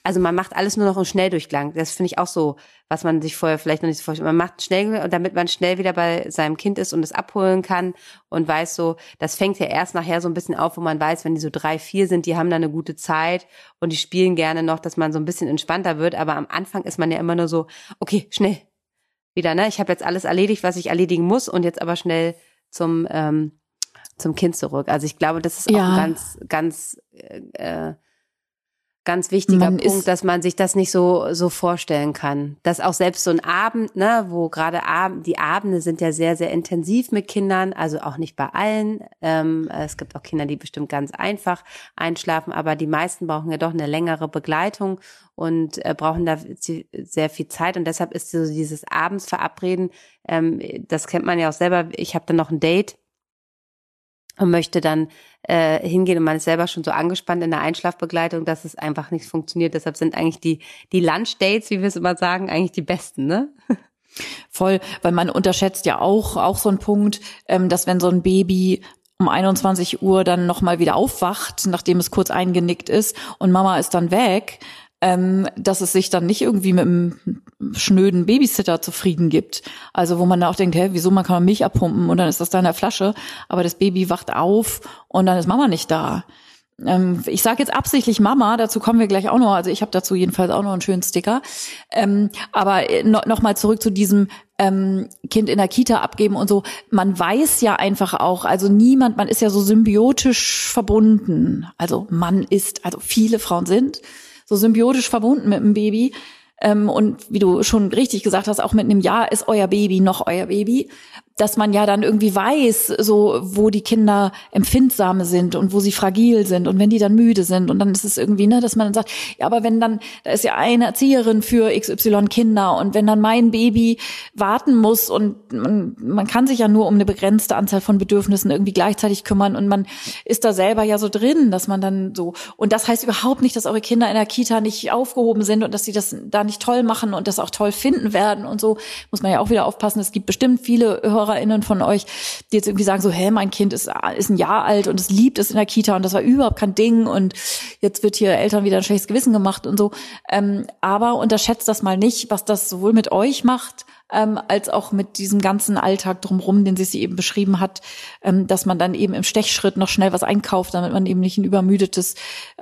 also man macht alles nur noch im Schnelldurchgang. Das finde ich auch so, was man sich vorher vielleicht noch nicht so vorstellt. Man macht schnell, damit man schnell wieder bei seinem Kind ist und es abholen kann und weiß so, das fängt ja erst nachher so ein bisschen auf, wo man weiß, wenn die so drei, vier sind, die haben da eine gute Zeit und die spielen gerne noch, dass man so ein bisschen entspannter wird. Aber am Anfang ist man ja immer nur so, okay, schnell wieder, ne? Ich habe jetzt alles erledigt, was ich erledigen muss und jetzt aber schnell zum ähm, zum Kind zurück. Also ich glaube, das ist auch ja. ganz, ganz äh, äh ganz wichtiger man Punkt, dass man sich das nicht so so vorstellen kann. Dass auch selbst so ein Abend, ne, wo gerade Abend, die Abende sind ja sehr sehr intensiv mit Kindern, also auch nicht bei allen. Ähm, es gibt auch Kinder, die bestimmt ganz einfach einschlafen, aber die meisten brauchen ja doch eine längere Begleitung und äh, brauchen da sehr viel Zeit und deshalb ist so dieses Abends verabreden. Ähm, das kennt man ja auch selber. Ich habe dann noch ein Date und möchte dann äh, hingehen und man ist selber schon so angespannt in der Einschlafbegleitung, dass es einfach nicht funktioniert. Deshalb sind eigentlich die, die Lunch-Dates, wie wir es immer sagen, eigentlich die besten, ne? Voll, weil man unterschätzt ja auch, auch so ein Punkt, ähm, dass wenn so ein Baby um 21 Uhr dann nochmal wieder aufwacht, nachdem es kurz eingenickt ist und Mama ist dann weg, ähm, dass es sich dann nicht irgendwie mit einem schnöden Babysitter zufrieden gibt. Also wo man dann auch denkt, hä, wieso man kann man Milch abpumpen und dann ist das da in der Flasche, aber das Baby wacht auf und dann ist Mama nicht da. Ähm, ich sage jetzt absichtlich Mama, dazu kommen wir gleich auch noch. Also ich habe dazu jedenfalls auch noch einen schönen Sticker. Ähm, aber äh, no, noch mal zurück zu diesem ähm, Kind in der Kita abgeben und so. Man weiß ja einfach auch, also niemand, man ist ja so symbiotisch verbunden. Also man ist, also viele Frauen sind so symbiotisch verbunden mit dem Baby. Ähm, und wie du schon richtig gesagt hast, auch mit einem Jahr ist euer Baby noch euer Baby dass man ja dann irgendwie weiß, so wo die Kinder empfindsame sind und wo sie fragil sind und wenn die dann müde sind und dann ist es irgendwie, ne, dass man dann sagt, ja, aber wenn dann da ist ja eine Erzieherin für XY Kinder und wenn dann mein Baby warten muss und man, man kann sich ja nur um eine begrenzte Anzahl von Bedürfnissen irgendwie gleichzeitig kümmern und man ist da selber ja so drin, dass man dann so und das heißt überhaupt nicht, dass eure Kinder in der Kita nicht aufgehoben sind und dass sie das da nicht toll machen und das auch toll finden werden und so muss man ja auch wieder aufpassen. Es gibt bestimmt viele Hörer HörerInnen von euch, die jetzt irgendwie sagen so, hä, mein Kind ist, ist ein Jahr alt und es liebt es in der Kita und das war überhaupt kein Ding und jetzt wird hier Eltern wieder ein schlechtes Gewissen gemacht und so. Ähm, aber unterschätzt das mal nicht, was das sowohl mit euch macht, ähm, als auch mit diesem ganzen Alltag drumherum, den sie eben beschrieben hat, ähm, dass man dann eben im Stechschritt noch schnell was einkauft, damit man eben nicht ein übermüdetes,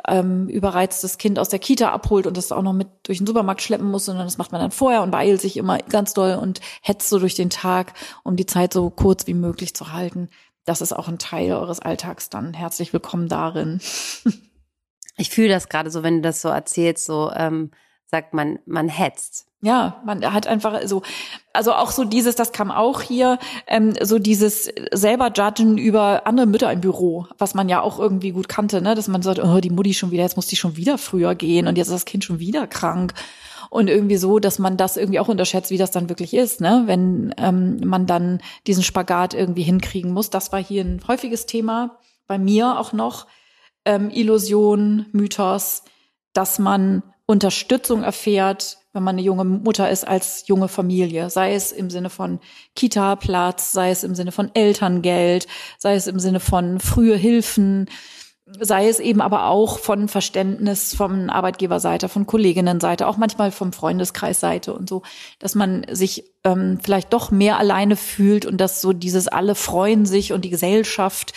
ähm, überreiztes Kind aus der Kita abholt und das auch noch mit durch den Supermarkt schleppen muss, sondern das macht man dann vorher und beeilt sich immer ganz doll und hetzt so durch den Tag, um die Zeit so kurz wie möglich zu halten. Das ist auch ein Teil eures Alltags dann. Herzlich willkommen darin. Ich fühle das gerade so, wenn du das so erzählst, so ähm, sagt man, man hetzt. Ja, man hat einfach so, also auch so dieses, das kam auch hier, ähm, so dieses selber judgen über andere Mütter im Büro, was man ja auch irgendwie gut kannte, ne, dass man sagt, oh, die Mutti schon wieder, jetzt muss die schon wieder früher gehen und jetzt ist das Kind schon wieder krank. Und irgendwie so, dass man das irgendwie auch unterschätzt, wie das dann wirklich ist, ne, wenn ähm, man dann diesen Spagat irgendwie hinkriegen muss. Das war hier ein häufiges Thema bei mir auch noch, ähm, Illusion, Mythos, dass man Unterstützung erfährt, wenn man eine junge Mutter ist als junge Familie, sei es im Sinne von Kita-Platz, sei es im Sinne von Elterngeld, sei es im Sinne von frühe Hilfen, sei es eben aber auch von Verständnis von Arbeitgeberseite, von Kolleginnenseite, auch manchmal vom Freundeskreisseite und so, dass man sich ähm, vielleicht doch mehr alleine fühlt und dass so dieses alle freuen sich und die Gesellschaft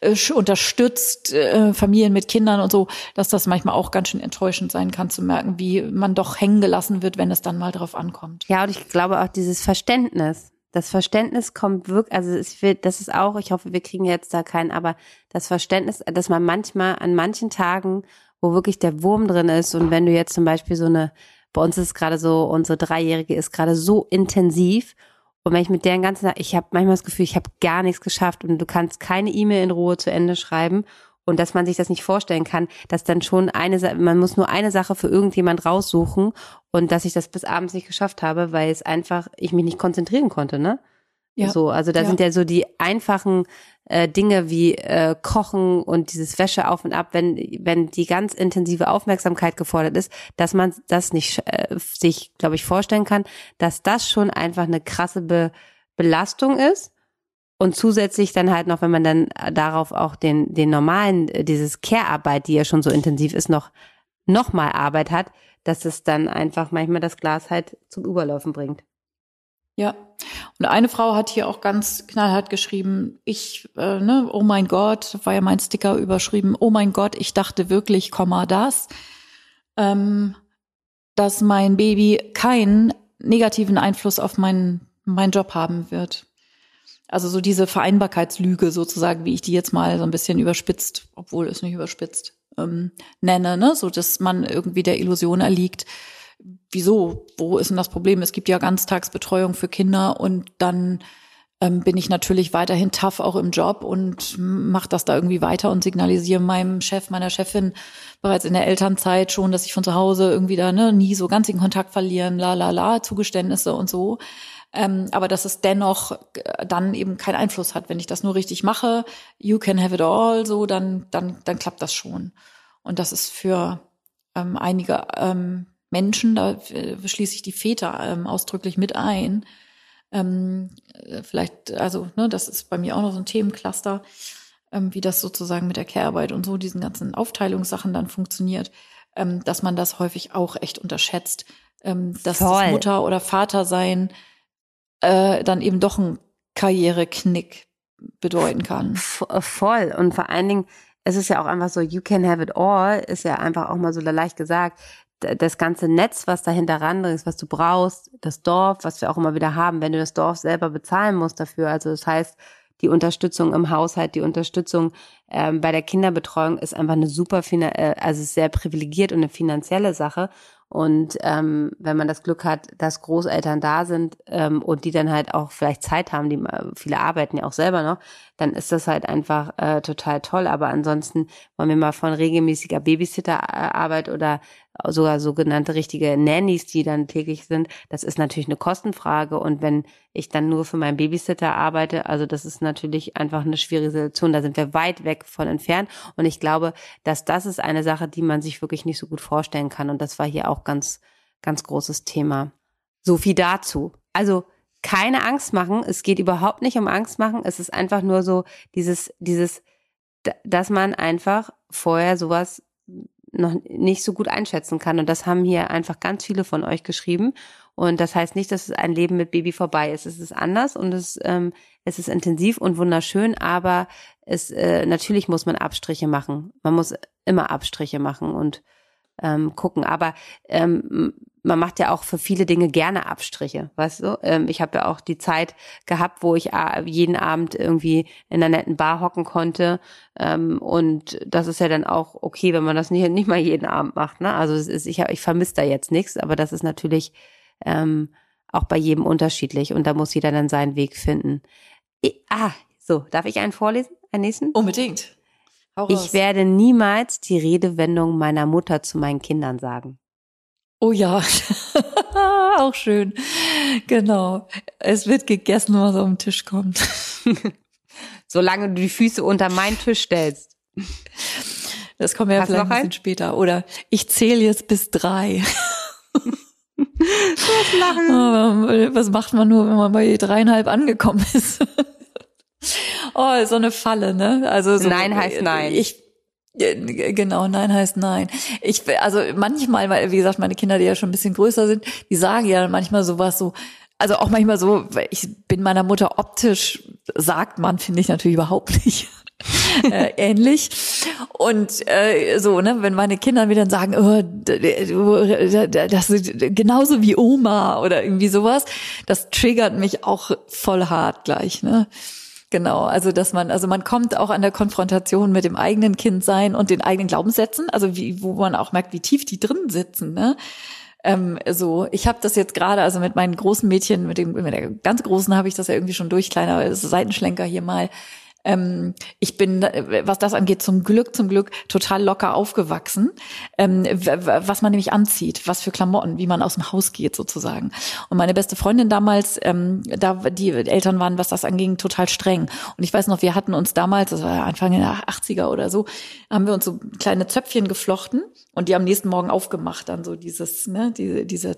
äh, unterstützt, äh, Familien mit Kindern und so, dass das manchmal auch ganz schön enttäuschend sein kann zu merken, wie man doch hängen gelassen wird, wenn es dann mal drauf ankommt. Ja, und ich glaube auch dieses Verständnis das Verständnis kommt wirklich, also es wird, das ist auch, ich hoffe, wir kriegen jetzt da keinen, aber das Verständnis, dass man manchmal an manchen Tagen, wo wirklich der Wurm drin ist und wenn du jetzt zum Beispiel so eine, bei uns ist gerade so, unsere Dreijährige ist gerade so intensiv und wenn ich mit deren ganzen, ich habe manchmal das Gefühl, ich habe gar nichts geschafft und du kannst keine E-Mail in Ruhe zu Ende schreiben und dass man sich das nicht vorstellen kann, dass dann schon eine, man muss nur eine Sache für irgendjemand raussuchen und dass ich das bis abends nicht geschafft habe, weil es einfach, ich mich nicht konzentrieren konnte, ne? Ja. So, also da ja. sind ja so die einfachen äh, Dinge wie äh, Kochen und dieses Wäsche auf und ab, wenn wenn die ganz intensive Aufmerksamkeit gefordert ist, dass man das nicht äh, sich, glaube ich, vorstellen kann, dass das schon einfach eine krasse Be Belastung ist und zusätzlich dann halt noch, wenn man dann darauf auch den, den normalen, äh, dieses Care-Arbeit, die ja schon so intensiv ist, noch, noch mal Arbeit hat, dass es dann einfach manchmal das Glas halt zum Überlaufen bringt. Ja. Und eine Frau hat hier auch ganz knallhart geschrieben, ich, äh, ne, oh mein Gott, war ja mein Sticker überschrieben, oh mein Gott, ich dachte wirklich, Komma das, ähm, dass mein Baby keinen negativen Einfluss auf meinen, meinen Job haben wird. Also so diese Vereinbarkeitslüge sozusagen, wie ich die jetzt mal so ein bisschen überspitzt, obwohl es nicht überspitzt, ähm, nenne, ne? so dass man irgendwie der Illusion erliegt. Wieso? Wo ist denn das Problem? Es gibt ja Ganztagsbetreuung für Kinder und dann ähm, bin ich natürlich weiterhin tough auch im Job und mache das da irgendwie weiter und signalisiere meinem Chef, meiner Chefin bereits in der Elternzeit schon, dass ich von zu Hause irgendwie da ne, nie so ganz den Kontakt verlieren, la la la, Zugeständnisse und so. Ähm, aber dass es dennoch äh, dann eben keinen Einfluss hat. Wenn ich das nur richtig mache, you can have it all, so, dann, dann, dann klappt das schon. Und das ist für ähm, einige ähm, Menschen, da äh, schließe ich die Väter ähm, ausdrücklich mit ein. Ähm, äh, vielleicht, also, ne, das ist bei mir auch noch so ein Themencluster, ähm, wie das sozusagen mit der Care-Arbeit und so, diesen ganzen Aufteilungssachen dann funktioniert, ähm, dass man das häufig auch echt unterschätzt, ähm, dass das Mutter oder Vater sein äh, dann eben doch ein Karriereknick bedeuten kann. Äh, voll. Und vor allen Dingen, es ist ja auch einfach so, you can have it all, ist ja einfach auch mal so leicht gesagt. Das ganze Netz, was dahinter ran ist, was du brauchst, das Dorf, was wir auch immer wieder haben, wenn du das Dorf selber bezahlen musst dafür. Also das heißt, die Unterstützung im Haushalt, die Unterstützung ähm, bei der Kinderbetreuung ist einfach eine super, äh, also sehr privilegiert und eine finanzielle Sache. Und ähm, wenn man das Glück hat, dass Großeltern da sind ähm, und die dann halt auch vielleicht Zeit haben, die viele arbeiten ja auch selber noch, dann ist das halt einfach äh, total toll. Aber ansonsten wollen wir mal von regelmäßiger Babysitterarbeit oder sogar sogenannte richtige Nannies, die dann täglich sind, das ist natürlich eine Kostenfrage. Und wenn ich dann nur für meinen Babysitter arbeite, also das ist natürlich einfach eine schwierige Situation. Da sind wir weit weg von entfernt. Und ich glaube, dass das ist eine Sache, die man sich wirklich nicht so gut vorstellen kann. Und das war hier auch ganz, ganz großes Thema. So viel dazu. Also keine Angst machen. Es geht überhaupt nicht um Angst machen. Es ist einfach nur so dieses, dieses, dass man einfach vorher sowas noch nicht so gut einschätzen kann. Und das haben hier einfach ganz viele von euch geschrieben. Und das heißt nicht, dass ein Leben mit Baby vorbei ist. Es ist anders und es, ähm, es ist intensiv und wunderschön, aber es äh, natürlich muss man Abstriche machen. Man muss immer Abstriche machen und ähm, gucken. Aber ähm, man macht ja auch für viele Dinge gerne Abstriche, weißt du? Ähm, ich habe ja auch die Zeit gehabt, wo ich äh, jeden Abend irgendwie in einer netten Bar hocken konnte. Ähm, und das ist ja dann auch okay, wenn man das nicht, nicht mal jeden Abend macht. Ne? Also es ist, ich, ich vermisse da jetzt nichts, aber das ist natürlich ähm, auch bei jedem unterschiedlich und da muss jeder dann seinen Weg finden. Ich, ah, so, darf ich einen vorlesen? Einen nächsten? Unbedingt. Ich werde niemals die Redewendung meiner Mutter zu meinen Kindern sagen. Oh ja, auch schön. Genau. Es wird gegessen, was auf den Tisch kommt. Solange du die Füße unter meinen Tisch stellst. Das kommt ja Hast vielleicht ein bisschen später. Oder ich zähle jetzt bis drei. Was lachen. Was macht man nur, wenn man bei dreieinhalb angekommen ist? oh, so eine Falle, ne? Also so, nein heißt nein. Ich Genau, nein heißt nein. Ich, also manchmal, weil, wie gesagt, meine Kinder, die ja schon ein bisschen größer sind, die sagen ja manchmal sowas so, also auch manchmal so, ich bin meiner Mutter optisch, sagt man, finde ich natürlich überhaupt nicht. äh, ähnlich und äh, so ne wenn meine Kinder mir dann sagen oh, das ist genauso wie Oma oder irgendwie sowas das triggert mich auch voll hart gleich ne Genau, also dass man, also man kommt auch an der Konfrontation mit dem eigenen Kindsein und den eigenen Glaubenssätzen, also wie, wo man auch merkt, wie tief die drin sitzen. Ne? Ähm, so, ich habe das jetzt gerade, also mit meinen großen Mädchen, mit dem, mit der ganz großen habe ich das ja irgendwie schon durch, kleiner Seitenschlenker hier mal. Ähm, ich bin, äh, was das angeht, zum Glück, zum Glück total locker aufgewachsen, ähm, was man nämlich anzieht, was für Klamotten, wie man aus dem Haus geht sozusagen. Und meine beste Freundin damals, ähm, da die Eltern waren, was das anging, total streng. Und ich weiß noch, wir hatten uns damals, das war Anfang der 80er oder so, haben wir uns so kleine Zöpfchen geflochten und die am nächsten Morgen aufgemacht, dann so dieses, ne, diese, diese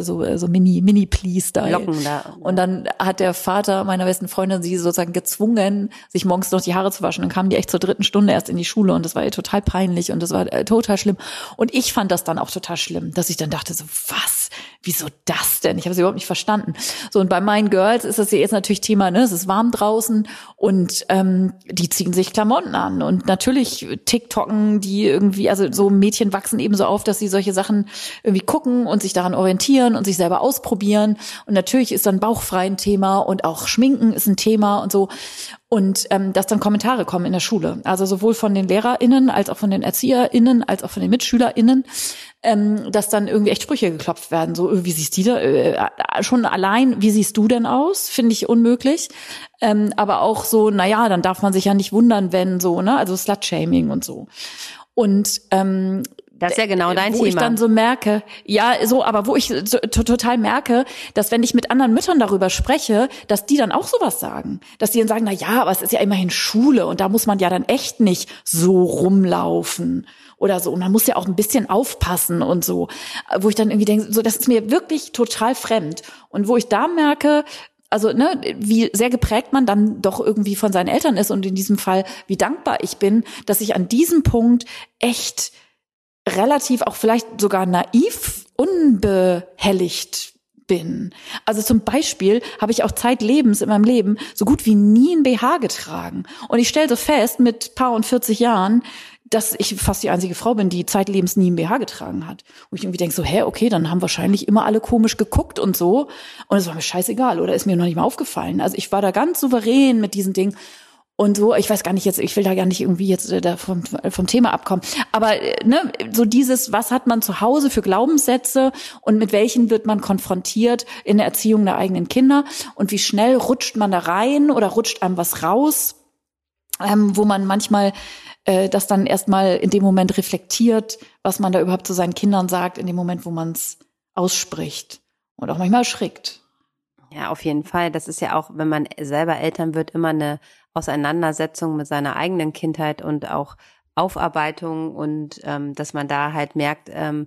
so, so Mini, Mini Please da. Locken da. Und dann hat der Vater meiner besten Freundin sie sozusagen gezwungen, sich morgens noch die Haare zu waschen. Dann kamen die echt zur dritten Stunde erst in die Schule und das war ihr total peinlich und das war äh, total schlimm. Und ich fand das dann auch total schlimm, dass ich dann dachte so, was? Wieso das denn? Ich habe es überhaupt nicht verstanden. So und bei meinen Girls ist das jetzt natürlich Thema, ne? Es ist warm draußen und ähm, die ziehen sich Klamotten an und natürlich TikToken, die irgendwie, also so Mädchen wachsen eben so auf, dass sie solche Sachen irgendwie gucken und sich daran orientieren und sich selber ausprobieren. Und natürlich ist dann Bauchfrei ein Thema und auch Schminken ist ein Thema und so und ähm, dass dann Kommentare kommen in der Schule. Also sowohl von den LehrerInnen als auch von den ErzieherInnen als auch von den MitschülerInnen, ähm, dass dann irgendwie echt Sprüche geklopft werden. So, wie siehst du da? Äh, schon allein, wie siehst du denn aus? Finde ich unmöglich. Ähm, aber auch so, na ja, dann darf man sich ja nicht wundern, wenn so, ne? Also Slut-Shaming und so. Und ähm, das ist ja genau dein wo Thema. ich dann so merke, ja, so, aber wo ich so, total merke, dass wenn ich mit anderen Müttern darüber spreche, dass die dann auch sowas sagen. Dass die dann sagen, na ja, aber es ist ja immerhin Schule und da muss man ja dann echt nicht so rumlaufen oder so. Und man muss ja auch ein bisschen aufpassen und so. Wo ich dann irgendwie denke, so, das ist mir wirklich total fremd. Und wo ich da merke, also ne, wie sehr geprägt man dann doch irgendwie von seinen Eltern ist und in diesem Fall, wie dankbar ich bin, dass ich an diesem Punkt echt relativ auch vielleicht sogar naiv unbehelligt bin. Also zum Beispiel habe ich auch zeitlebens in meinem Leben so gut wie nie ein BH getragen. Und ich stellte fest, mit paar und 40 Jahren, dass ich fast die einzige Frau bin, die zeitlebens nie ein BH getragen hat. Wo ich irgendwie denke so, hä, okay, dann haben wahrscheinlich immer alle komisch geguckt und so. Und es war mir scheißegal oder ist mir noch nicht mal aufgefallen. Also ich war da ganz souverän mit diesen Dingen. Und so, ich weiß gar nicht jetzt, ich will da gar nicht irgendwie jetzt äh, da vom, vom Thema abkommen. Aber äh, ne, so dieses, was hat man zu Hause für Glaubenssätze und mit welchen wird man konfrontiert in der Erziehung der eigenen Kinder und wie schnell rutscht man da rein oder rutscht einem was raus, ähm, wo man manchmal äh, das dann erstmal in dem Moment reflektiert, was man da überhaupt zu seinen Kindern sagt, in dem Moment, wo man es ausspricht und auch manchmal erschrickt. Ja, auf jeden Fall. Das ist ja auch, wenn man selber Eltern wird, immer eine Auseinandersetzung mit seiner eigenen Kindheit und auch Aufarbeitung und ähm, dass man da halt merkt, ähm,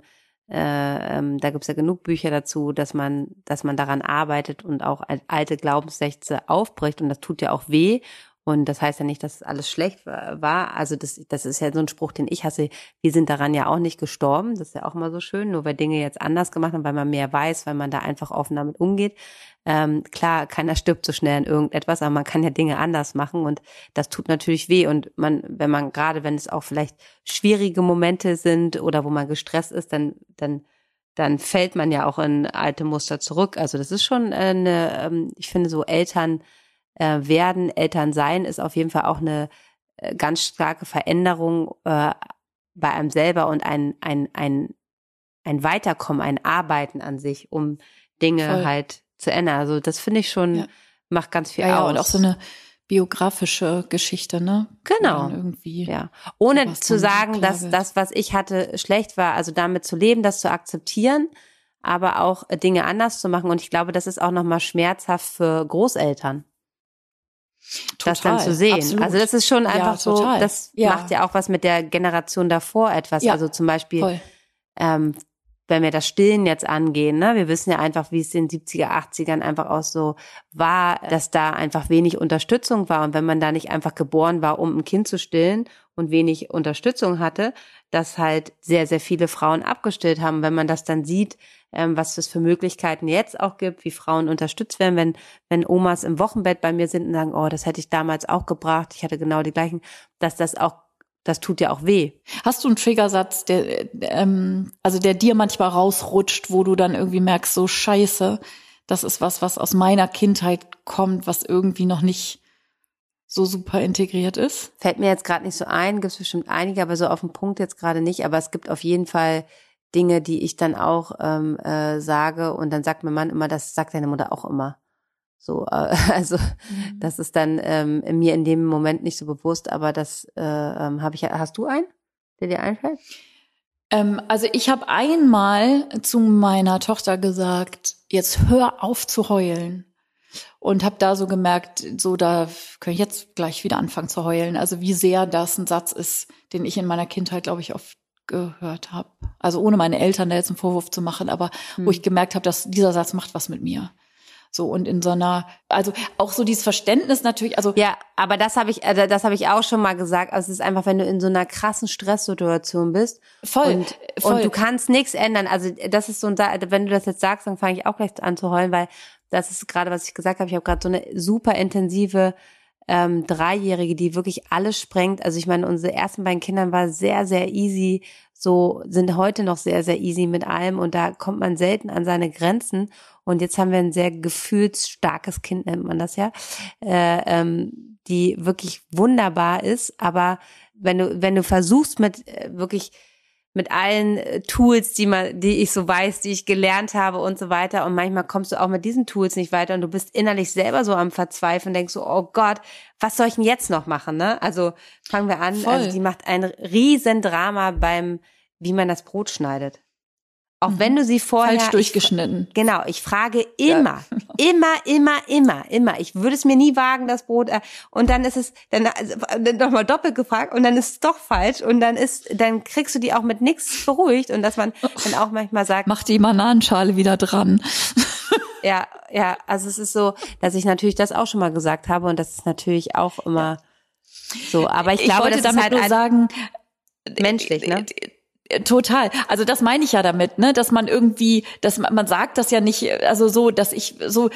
äh, ähm, da gibt's ja genug Bücher dazu, dass man, dass man daran arbeitet und auch alte Glaubenssätze aufbricht. Und das tut ja auch weh und das heißt ja nicht, dass alles schlecht war. Also das, das ist ja so ein Spruch, den ich hasse. Wir sind daran ja auch nicht gestorben. Das ist ja auch mal so schön. Nur weil Dinge jetzt anders gemacht haben, weil man mehr weiß, weil man da einfach offen damit umgeht. Ähm, klar, keiner stirbt so schnell in irgendetwas, aber man kann ja Dinge anders machen und das tut natürlich weh. Und man, wenn man gerade, wenn es auch vielleicht schwierige Momente sind oder wo man gestresst ist, dann, dann dann fällt man ja auch in alte Muster zurück. Also das ist schon eine, ähm, ich finde so Eltern äh, werden, Eltern sein, ist auf jeden Fall auch eine äh, ganz starke Veränderung äh, bei einem selber und ein, ein, ein, ein Weiterkommen, ein Arbeiten an sich, um Dinge Voll. halt zu ändern. Also das finde ich schon, ja. macht ganz viel ja, ja, aus. Und auch so eine biografische Geschichte, ne? Genau. Irgendwie ja. Ohne zu sagen, dass wird. das, was ich hatte, schlecht war, also damit zu leben, das zu akzeptieren, aber auch Dinge anders zu machen. Und ich glaube, das ist auch nochmal schmerzhaft für Großeltern. Total, das dann zu sehen. Absolut. Also das ist schon einfach ja, so, das ja. macht ja auch was mit der Generation davor etwas. Ja, also zum Beispiel, ähm, wenn wir das Stillen jetzt angehen, ne, wir wissen ja einfach, wie es in den 70er, 80ern einfach auch so war, dass da einfach wenig Unterstützung war. Und wenn man da nicht einfach geboren war, um ein Kind zu stillen und wenig Unterstützung hatte, dass halt sehr, sehr viele Frauen abgestillt haben. Wenn man das dann sieht, ähm, was es für Möglichkeiten jetzt auch gibt, wie Frauen unterstützt werden, wenn, wenn Omas im Wochenbett bei mir sind und sagen, oh, das hätte ich damals auch gebracht, ich hatte genau die gleichen, dass das auch das tut ja auch weh. Hast du einen Triggersatz, der, ähm, also der dir manchmal rausrutscht, wo du dann irgendwie merkst, so scheiße, das ist was, was aus meiner Kindheit kommt, was irgendwie noch nicht so super integriert ist? Fällt mir jetzt gerade nicht so ein, gibt es bestimmt einige, aber so auf den Punkt jetzt gerade nicht. Aber es gibt auf jeden Fall Dinge, die ich dann auch ähm, äh, sage und dann sagt mein Mann immer, das sagt deine Mutter auch immer. So, äh, also mhm. das ist dann ähm, mir in dem Moment nicht so bewusst, aber das äh, ähm, habe ich. Hast du einen, der dir einfällt? Ähm, also ich habe einmal zu meiner Tochter gesagt, jetzt hör auf zu heulen und habe da so gemerkt, so da kann ich jetzt gleich wieder anfangen zu heulen. Also wie sehr das ein Satz ist, den ich in meiner Kindheit, glaube ich, oft gehört habe. Also ohne meine Eltern da jetzt einen Vorwurf zu machen, aber hm. wo ich gemerkt habe, dass dieser Satz macht was mit mir. So und in so einer, also auch so dieses Verständnis natürlich, also ja, aber das habe ich, also das habe ich auch schon mal gesagt. Also es ist einfach, wenn du in so einer krassen Stresssituation bist, voll, und, voll. und du kannst nichts ändern. Also das ist so ein, wenn du das jetzt sagst, dann fange ich auch gleich an zu heulen, weil das ist gerade, was ich gesagt habe. Ich habe gerade so eine super intensive ähm, Dreijährige, die wirklich alles sprengt. Also ich meine, unsere ersten beiden Kindern war sehr, sehr easy, so sind heute noch sehr, sehr easy mit allem und da kommt man selten an seine Grenzen. Und jetzt haben wir ein sehr gefühlsstarkes Kind, nennt man das ja, äh, ähm, die wirklich wunderbar ist. Aber wenn du, wenn du versuchst mit äh, wirklich mit allen äh, Tools, die man, die ich so weiß, die ich gelernt habe und so weiter. Und manchmal kommst du auch mit diesen Tools nicht weiter und du bist innerlich selber so am Verzweifeln, denkst so, oh Gott, was soll ich denn jetzt noch machen, ne? Also fangen wir an. Voll. Also die macht ein Riesendrama beim, wie man das Brot schneidet. Auch Mhm. wenn du sie vorher falsch durchgeschnitten. Ich, genau, ich frage immer, immer, immer, immer, immer. Ich würde es mir nie wagen, das Brot. Äh, und dann ist es dann also, dann nochmal doppelt gefragt und dann ist es doch falsch und dann ist, dann kriegst du die auch mit nichts beruhigt und dass man dann auch manchmal sagt, Mach die Bananenschale wieder dran. ja, ja, also es ist so, dass ich natürlich das auch schon mal gesagt habe und das ist natürlich auch immer so. Aber ich, glaube, wollte das damit ist halt nur sagen, menschlich, ne? Total. Also das meine ich ja damit, ne, dass man irgendwie, dass man, sagt das ja nicht, also so, dass ich so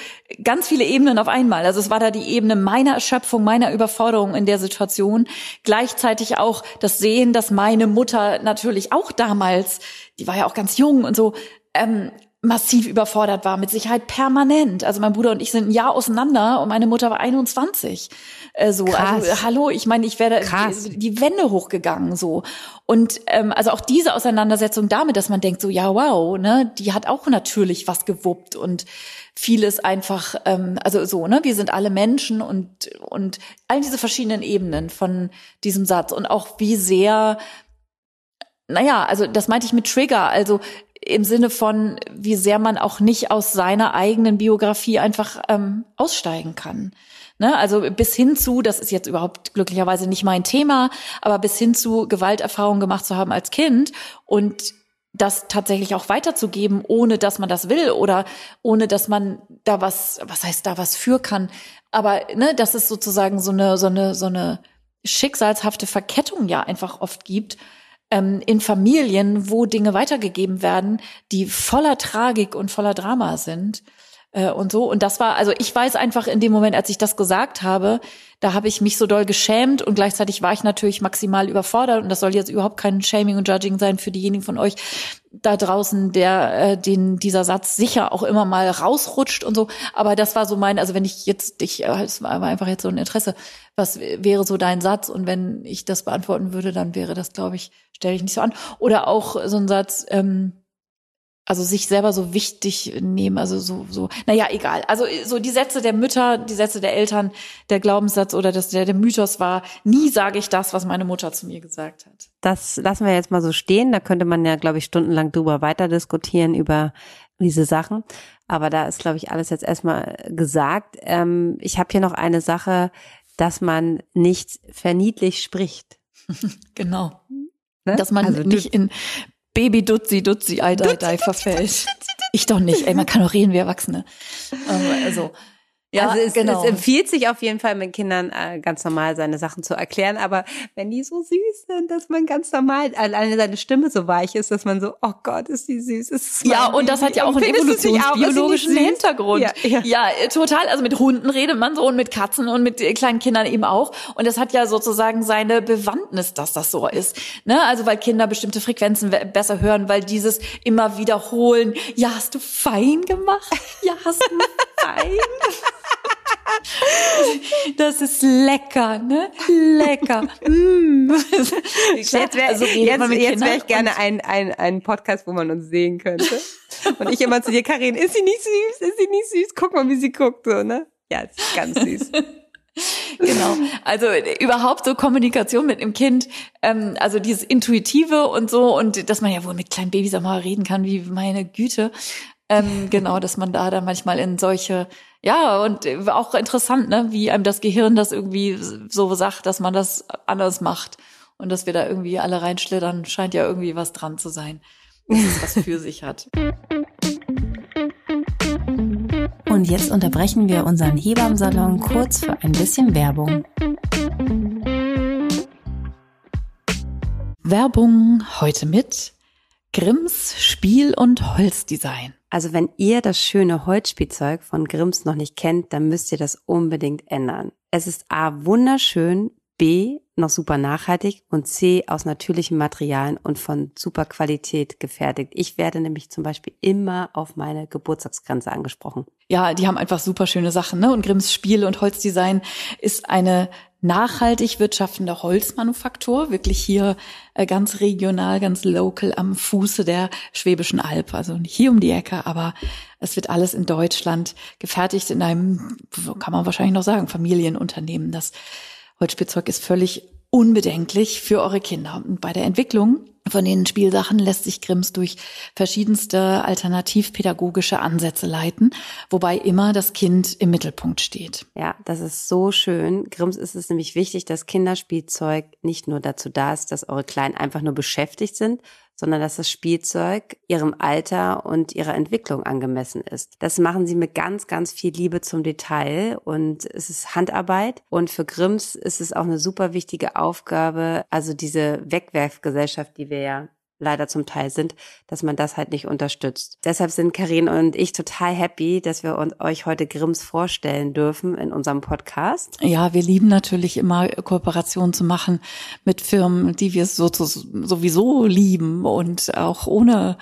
ganz viele Ebenen auf einmal. Also es war da die Ebene meiner Erschöpfung, meiner Überforderung in der Situation, gleichzeitig auch das Sehen, dass meine Mutter natürlich auch damals, die war ja auch ganz jung und so, ähm, massiv überfordert war, mit Sicherheit permanent. Also mein Bruder und ich sind ein Jahr auseinander und meine Mutter war 21. Äh, so, Krass. also hallo, ich meine, ich wäre die, die Wände hochgegangen so. Und ähm, also auch diese Auseinandersetzung damit, dass man denkt so, ja wow, ne, die hat auch natürlich was gewuppt und vieles einfach, ähm, also so, ne, wir sind alle Menschen und und all diese verschiedenen Ebenen von diesem Satz und auch wie sehr naja, also das meinte ich mit Trigger, also im Sinne von, wie sehr man auch nicht aus seiner eigenen Biografie einfach ähm, aussteigen kann. Ne? Also bis hin zu, das ist jetzt überhaupt glücklicherweise nicht mein Thema, aber bis hin zu Gewalterfahrungen gemacht zu haben als Kind und das tatsächlich auch weiterzugeben, ohne dass man das will oder ohne dass man da was, was heißt da was für kann. Aber ne, dass es sozusagen so eine, so eine, so eine schicksalshafte Verkettung ja einfach oft gibt ähm, in Familien, wo Dinge weitergegeben werden, die voller Tragik und voller Drama sind äh, und so. Und das war, also ich weiß einfach in dem Moment, als ich das gesagt habe, da habe ich mich so doll geschämt und gleichzeitig war ich natürlich maximal überfordert. Und das soll jetzt überhaupt kein Shaming und Judging sein für diejenigen von euch da draußen, der äh, den dieser Satz sicher auch immer mal rausrutscht und so. Aber das war so mein, also wenn ich jetzt, ich, äh, es war einfach jetzt so ein Interesse, was wäre so dein Satz? Und wenn ich das beantworten würde, dann wäre das, glaube ich, stelle ich nicht so an. Oder auch so ein Satz, ähm, also sich selber so wichtig nehmen, also so, so, naja, egal. Also so die Sätze der Mütter, die Sätze der Eltern, der Glaubenssatz oder das, der, der Mythos war, nie sage ich das, was meine Mutter zu mir gesagt hat. Das lassen wir jetzt mal so stehen. Da könnte man ja, glaube ich, stundenlang drüber weiter diskutieren über diese Sachen. Aber da ist, glaube ich, alles jetzt erstmal gesagt. Ähm, ich habe hier noch eine Sache, dass man nicht verniedlich spricht. Genau. Ne? Dass man Also nicht in Baby Dutzi Dutzi Ei Dei Dei verfällt. Ich doch nicht. Ey, man kann doch reden wie Erwachsene. Also Ja, also es, genau. es empfiehlt sich auf jeden Fall, mit Kindern äh, ganz normal seine Sachen zu erklären. Aber wenn die so süß sind, dass man ganz normal, alleine seine Stimme so weich ist, dass man so, oh Gott, ist die süß. Ist ja, und das hat ja auch einen evolutionsbiologischen Hintergrund. Ja, ja. ja, total. Also mit Hunden redet man so und mit Katzen und mit kleinen Kindern eben auch. Und das hat ja sozusagen seine Bewandtnis, dass das so ist. Ne? Also weil Kinder bestimmte Frequenzen besser hören, weil dieses immer wiederholen, ja, hast du fein gemacht? Ja, hast du fein gemacht? Das ist lecker, ne? Lecker. Mm. Jetzt wäre also jetzt, jetzt wär ich gerne ein, ein, ein Podcast, wo man uns sehen könnte. Und ich immer zu dir, Karin, ist sie nicht süß? Ist sie nicht süß? Guck mal, wie sie guckt, so, ne? Ja, ist ganz süß. genau. Also überhaupt so Kommunikation mit dem Kind, ähm, also dieses Intuitive und so und dass man ja wohl mit kleinen Babys auch mal reden kann, wie meine Güte. Ähm, genau, dass man da dann manchmal in solche, ja, und auch interessant, ne, wie einem das Gehirn das irgendwie so sagt, dass man das anders macht. Und dass wir da irgendwie alle reinschlittern, scheint ja irgendwie was dran zu sein, dass es was für sich hat. Und jetzt unterbrechen wir unseren Hebammsalon kurz für ein bisschen Werbung. Werbung heute mit Grimms Spiel- und Holzdesign. Also wenn ihr das schöne Holzspielzeug von Grimms noch nicht kennt, dann müsst ihr das unbedingt ändern. Es ist A wunderschön, B noch super nachhaltig und C aus natürlichen Materialien und von super Qualität gefertigt. Ich werde nämlich zum Beispiel immer auf meine Geburtstagsgrenze angesprochen. Ja, die haben einfach super schöne Sachen, ne? Und Grimms Spiel- und Holzdesign ist eine nachhaltig wirtschaftende Holzmanufaktur, wirklich hier äh, ganz regional, ganz local am Fuße der Schwäbischen Alb. Also hier um die Ecke, aber es wird alles in Deutschland gefertigt in einem, kann man wahrscheinlich noch sagen, Familienunternehmen. Das Holzspielzeug ist völlig unbedenklich für eure Kinder. Und bei der Entwicklung von den Spielsachen lässt sich Grimms durch verschiedenste alternativpädagogische Ansätze leiten, wobei immer das Kind im Mittelpunkt steht. Ja, das ist so schön. Grimms ist es nämlich wichtig, dass Kinderspielzeug nicht nur dazu da ist, dass eure Kleinen einfach nur beschäftigt sind, sondern dass das Spielzeug ihrem Alter und ihrer Entwicklung angemessen ist. Das machen sie mit ganz, ganz viel Liebe zum Detail und es ist Handarbeit und für Grimms ist es auch eine super wichtige Aufgabe, also diese Wegwerfgesellschaft, die wir ja leider zum Teil sind, dass man das halt nicht unterstützt. Deshalb sind Karin und ich total happy, dass wir uns, euch heute Grimms vorstellen dürfen in unserem Podcast. Ja, wir lieben natürlich immer Kooperationen zu machen mit Firmen, die wir so, sowieso lieben und auch ohne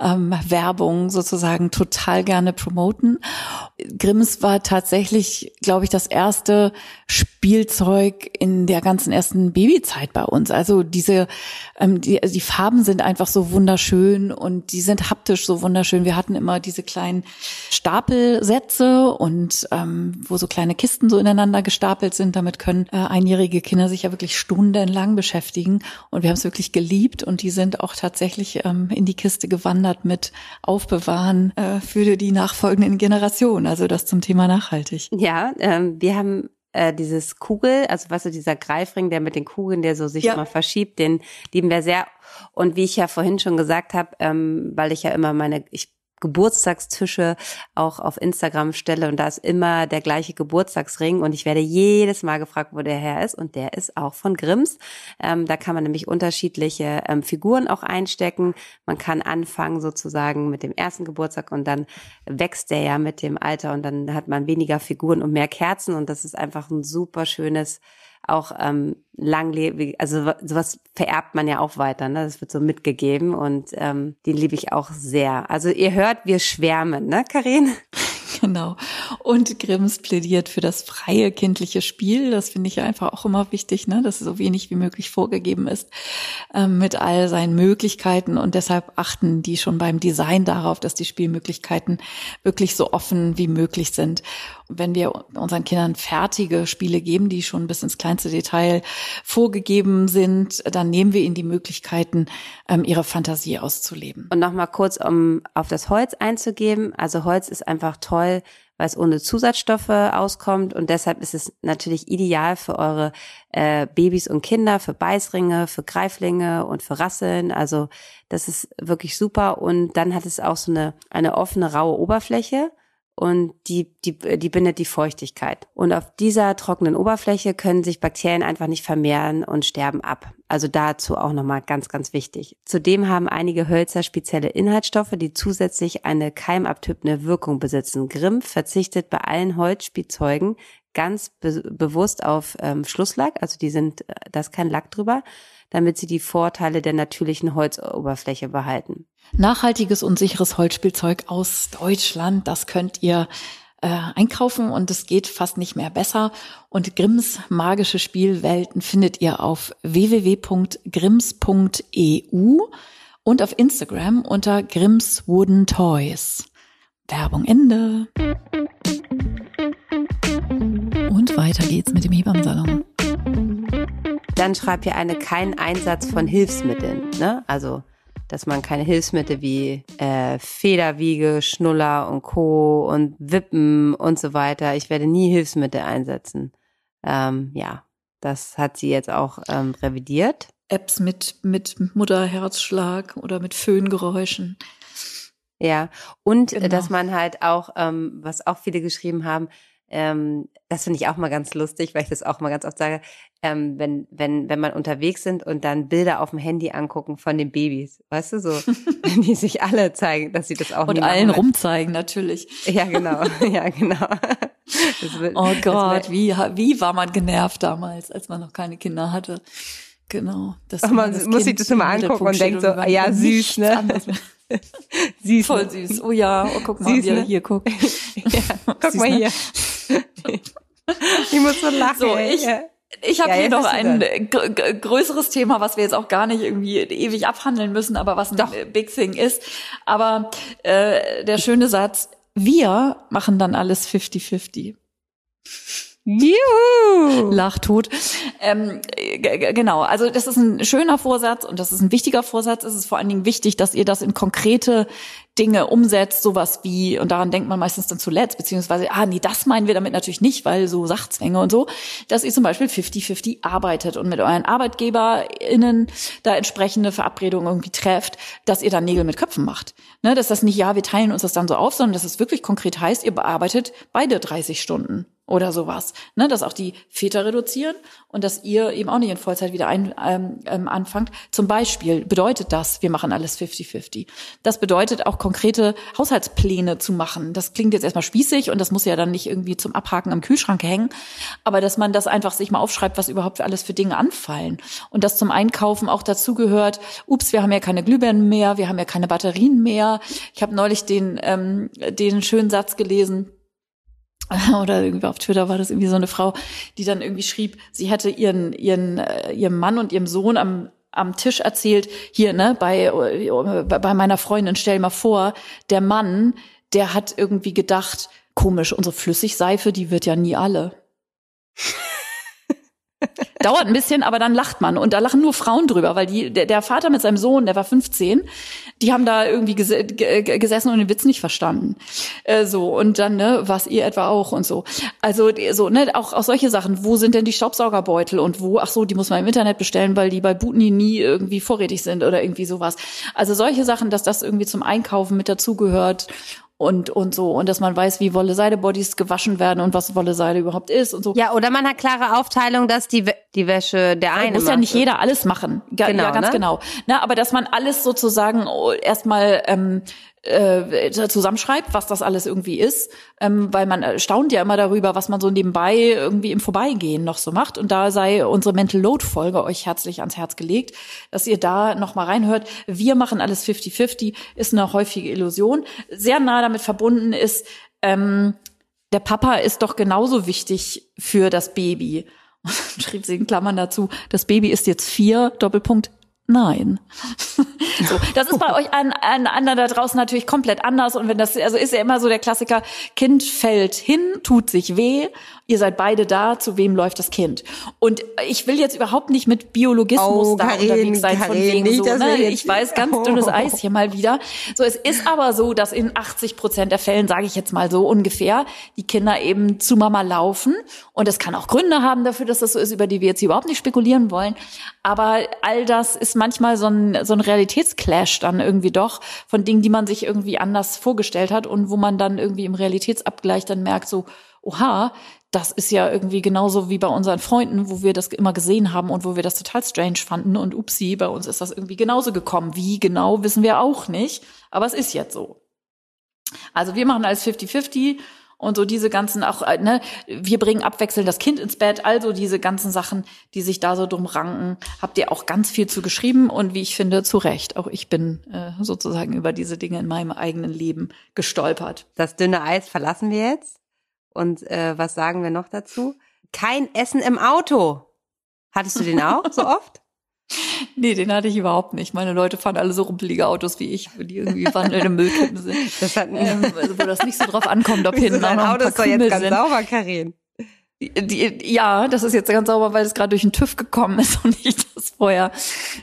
ähm, Werbung sozusagen total gerne promoten. Grimms war tatsächlich, glaube ich, das erste Spielzeug in der ganzen ersten Babyzeit bei uns. Also diese, ähm, die, also die Farben sind einfach so wunderschön und die sind haptisch so wunderschön. Wir hatten immer diese kleinen Stapelsätze und ähm, wo so kleine Kisten so ineinander gestapelt sind. Damit können äh, einjährige Kinder sich ja wirklich stundenlang beschäftigen. Und wir haben es wirklich geliebt und die sind auch tatsächlich ähm, in die Kiste gewandert mit Aufbewahren äh, für die nachfolgenden Generationen. Also das zum Thema nachhaltig. Ja, ähm, wir haben äh, dieses Kugel, also was weißt du, dieser Greifring, der mit den Kugeln, der so sich ja. immer verschiebt, den lieben wir sehr. Und wie ich ja vorhin schon gesagt habe, ähm, weil ich ja immer meine, ich Geburtstagstische auch auf Instagram stelle. Und da ist immer der gleiche Geburtstagsring. Und ich werde jedes Mal gefragt, wo der her ist. Und der ist auch von Grimms. Ähm, da kann man nämlich unterschiedliche ähm, Figuren auch einstecken. Man kann anfangen sozusagen mit dem ersten Geburtstag und dann wächst der ja mit dem Alter. Und dann hat man weniger Figuren und mehr Kerzen. Und das ist einfach ein super schönes auch ähm, langlebig, also sowas vererbt man ja auch weiter, ne? Das wird so mitgegeben und ähm, die liebe ich auch sehr. Also ihr hört, wir schwärmen, ne, Karin? Genau. Und Grimms plädiert für das freie kindliche Spiel. Das finde ich einfach auch immer wichtig, ne? dass es so wenig wie möglich vorgegeben ist ähm, mit all seinen Möglichkeiten. Und deshalb achten die schon beim Design darauf, dass die Spielmöglichkeiten wirklich so offen wie möglich sind. wenn wir unseren Kindern fertige Spiele geben, die schon bis ins kleinste Detail vorgegeben sind, dann nehmen wir ihnen die Möglichkeiten, ähm, ihre Fantasie auszuleben. Und nochmal kurz, um auf das Holz einzugeben. Also Holz ist einfach toll toll, weil es ohne Zusatzstoffe auskommt. Und deshalb ist es natürlich ideal für eure äh, Babys und Kinder, für Beißringe, für Greiflinge und für Rasseln. Also das ist wirklich super. Und dann hat es auch so eine eine offene raue Oberfläche und die, die, die bindet die Feuchtigkeit. Und auf dieser trockenen Oberfläche können sich Bakterien einfach nicht vermehren und sterben ab. Also dazu auch nochmal ganz, ganz wichtig. Zudem haben einige Hölzer spezielle Inhaltsstoffe, die zusätzlich eine keimabtöpende Wirkung besitzen. Grimm verzichtet bei allen Holzspielzeugen ganz be bewusst auf ähm, Schlusslack, also die sind, äh, da ist kein Lack drüber, damit sie die Vorteile der natürlichen Holzoberfläche behalten. Nachhaltiges und sicheres Holzspielzeug aus Deutschland, das könnt ihr äh, einkaufen und es geht fast nicht mehr besser. Und Grimms magische Spielwelten findet ihr auf www.grimms.eu und auf Instagram unter Grimms Wooden Toys. Werbung Ende. Und weiter geht's mit dem Hebammsalon. Dann schreibt ihr eine kein Einsatz von Hilfsmitteln, ne? Also dass man keine Hilfsmittel wie äh, Federwiege, Schnuller und Co. und Wippen und so weiter. Ich werde nie Hilfsmittel einsetzen. Ähm, ja, das hat sie jetzt auch ähm, revidiert. Apps mit, mit Mutterherzschlag oder mit Föhngeräuschen. Ja, und genau. dass man halt auch, ähm, was auch viele geschrieben haben, ähm, das finde ich auch mal ganz lustig, weil ich das auch mal ganz oft sage, ähm, wenn, wenn, wenn man unterwegs sind und dann Bilder auf dem Handy angucken von den Babys, weißt du, so, wenn die sich alle zeigen, dass sie das auch Und allen machen. rumzeigen, natürlich. Ja, genau, ja, genau. Wird, oh Gott, wie, wie war man genervt damals, als man noch keine Kinder hatte. Genau. Das man das muss sich das immer angucken und denkt so, ja, süß, ne? süß. Voll süß. Oh ja, oh, guck mal, süß, wie er ne? hier guckt. ja, guck süß, mal ne? Ich muss so lachen. So, ich, ich habe ja, hier noch ein größeres Thema, was wir jetzt auch gar nicht irgendwie ewig abhandeln müssen, aber was ein Doch. Big Thing ist. Aber äh, der schöne Satz, wir machen dann alles 50-50. Juhu! Lachtod. Ähm, genau, also das ist ein schöner Vorsatz und das ist ein wichtiger Vorsatz. Es ist vor allen Dingen wichtig, dass ihr das in konkrete Dinge umsetzt, sowas wie, und daran denkt man meistens dann zuletzt, beziehungsweise, ah nee, das meinen wir damit natürlich nicht, weil so Sachzwänge und so, dass ihr zum Beispiel 50-50 arbeitet und mit euren ArbeitgeberInnen da entsprechende Verabredungen irgendwie trefft, dass ihr dann Nägel mit Köpfen macht. Ne, dass das nicht, ja, wir teilen uns das dann so auf, sondern dass es wirklich konkret heißt, ihr bearbeitet beide 30 Stunden oder sowas. Ne, dass auch die Väter reduzieren und dass ihr eben auch nicht in Vollzeit wieder ein, ähm, ähm anfangt. Zum Beispiel bedeutet das, wir machen alles 50-50. Das bedeutet auch konkrete Haushaltspläne zu machen. Das klingt jetzt erstmal spießig und das muss ja dann nicht irgendwie zum Abhaken am Kühlschrank hängen, aber dass man das einfach sich mal aufschreibt, was überhaupt alles für Dinge anfallen. Und das zum Einkaufen auch dazu gehört, ups, wir haben ja keine Glühbirnen mehr, wir haben ja keine Batterien mehr. Ich habe neulich den, ähm, den schönen Satz gelesen, oder irgendwie auf Twitter war das irgendwie so eine Frau, die dann irgendwie schrieb, sie hätte ihren ihren äh, ihrem Mann und ihrem Sohn am am Tisch erzählt, hier ne bei äh, bei meiner Freundin stell mal vor, der Mann, der hat irgendwie gedacht, komisch, unsere Flüssigseife, die wird ja nie alle. Dauert ein bisschen, aber dann lacht man. Und da lachen nur Frauen drüber, weil die, der, der Vater mit seinem Sohn, der war 15, die haben da irgendwie ges gesessen und den Witz nicht verstanden. Äh, so, und dann, ne, was ihr etwa auch und so. Also, so, ne, auch, auch solche Sachen. Wo sind denn die Staubsaugerbeutel und wo, ach so, die muss man im Internet bestellen, weil die bei Butni nie irgendwie vorrätig sind oder irgendwie sowas. Also solche Sachen, dass das irgendwie zum Einkaufen mit dazugehört und, und so. Und dass man weiß, wie Wolle-Seide-Bodies gewaschen werden und was Wolle-Seide überhaupt ist und so. Ja, oder man hat klare Aufteilung, dass die, die Wäsche der eine Muss ja nicht jeder alles machen. Ga, genau, ja, ganz ne? genau. Na, aber dass man alles sozusagen oh, erstmal ähm, äh, zusammenschreibt, was das alles irgendwie ist, ähm, weil man staunt ja immer darüber, was man so nebenbei irgendwie im Vorbeigehen noch so macht. Und da sei unsere Mental Load Folge euch herzlich ans Herz gelegt, dass ihr da noch mal reinhört. Wir machen alles 50-50, ist eine häufige Illusion. Sehr nah damit verbunden ist, ähm, der Papa ist doch genauso wichtig für das Baby. Und schrieb sie in Klammern dazu, das Baby ist jetzt vier, Doppelpunkt, Nein. so, das ist bei euch an, an anderen da draußen natürlich komplett anders. Und wenn das, also ist ja immer so der Klassiker, Kind fällt hin, tut sich weh. Ihr seid beide da, zu wem läuft das Kind? Und ich will jetzt überhaupt nicht mit Biologismus Oh, da Karin, unterwegs sein, von Karin, wegen nicht, so, ne? Ich weiß, ganz dünnes Eis hier mal wieder. So, es ist aber so, dass in 80 Prozent der Fällen, sage ich jetzt mal so ungefähr, die Kinder eben zu Mama laufen. Und es kann auch Gründe haben dafür, dass das so ist, über die wir jetzt hier überhaupt nicht spekulieren wollen. Aber all das ist manchmal so ein, so ein Realitätsclash dann irgendwie doch von Dingen, die man sich irgendwie anders vorgestellt hat und wo man dann irgendwie im Realitätsabgleich dann merkt so, oha, das ist ja irgendwie genauso wie bei unseren Freunden, wo wir das immer gesehen haben und wo wir das total strange fanden. Und upsie, bei uns ist das irgendwie genauso gekommen. Wie genau, wissen wir auch nicht. Aber es ist jetzt so. Also wir machen alles 50-50 und so diese ganzen auch, äh, ne, wir bringen abwechselnd das Kind ins Bett, also diese ganzen Sachen, die sich da so drum ranken, habt ihr auch ganz viel zu geschrieben und wie ich finde, zu Recht. Auch ich bin äh, sozusagen über diese Dinge in meinem eigenen Leben gestolpert. Das dünne Eis verlassen wir jetzt. Und äh, was sagen wir noch dazu? Kein Essen im Auto. Hattest du den auch so oft? Nee, den hatte ich überhaupt nicht. Meine Leute fahren alle so rumpelige Autos wie ich, die irgendwie wandelnde Müllkippen sind. Das hat Ähm, also wo das nicht so drauf ankommt, ob hinten noch ein Auto paar ist doch jetzt ganz sind. sauber, Karin. Die, ja, das ist jetzt ganz sauber, weil es gerade durch den TÜV gekommen ist und ich das vorher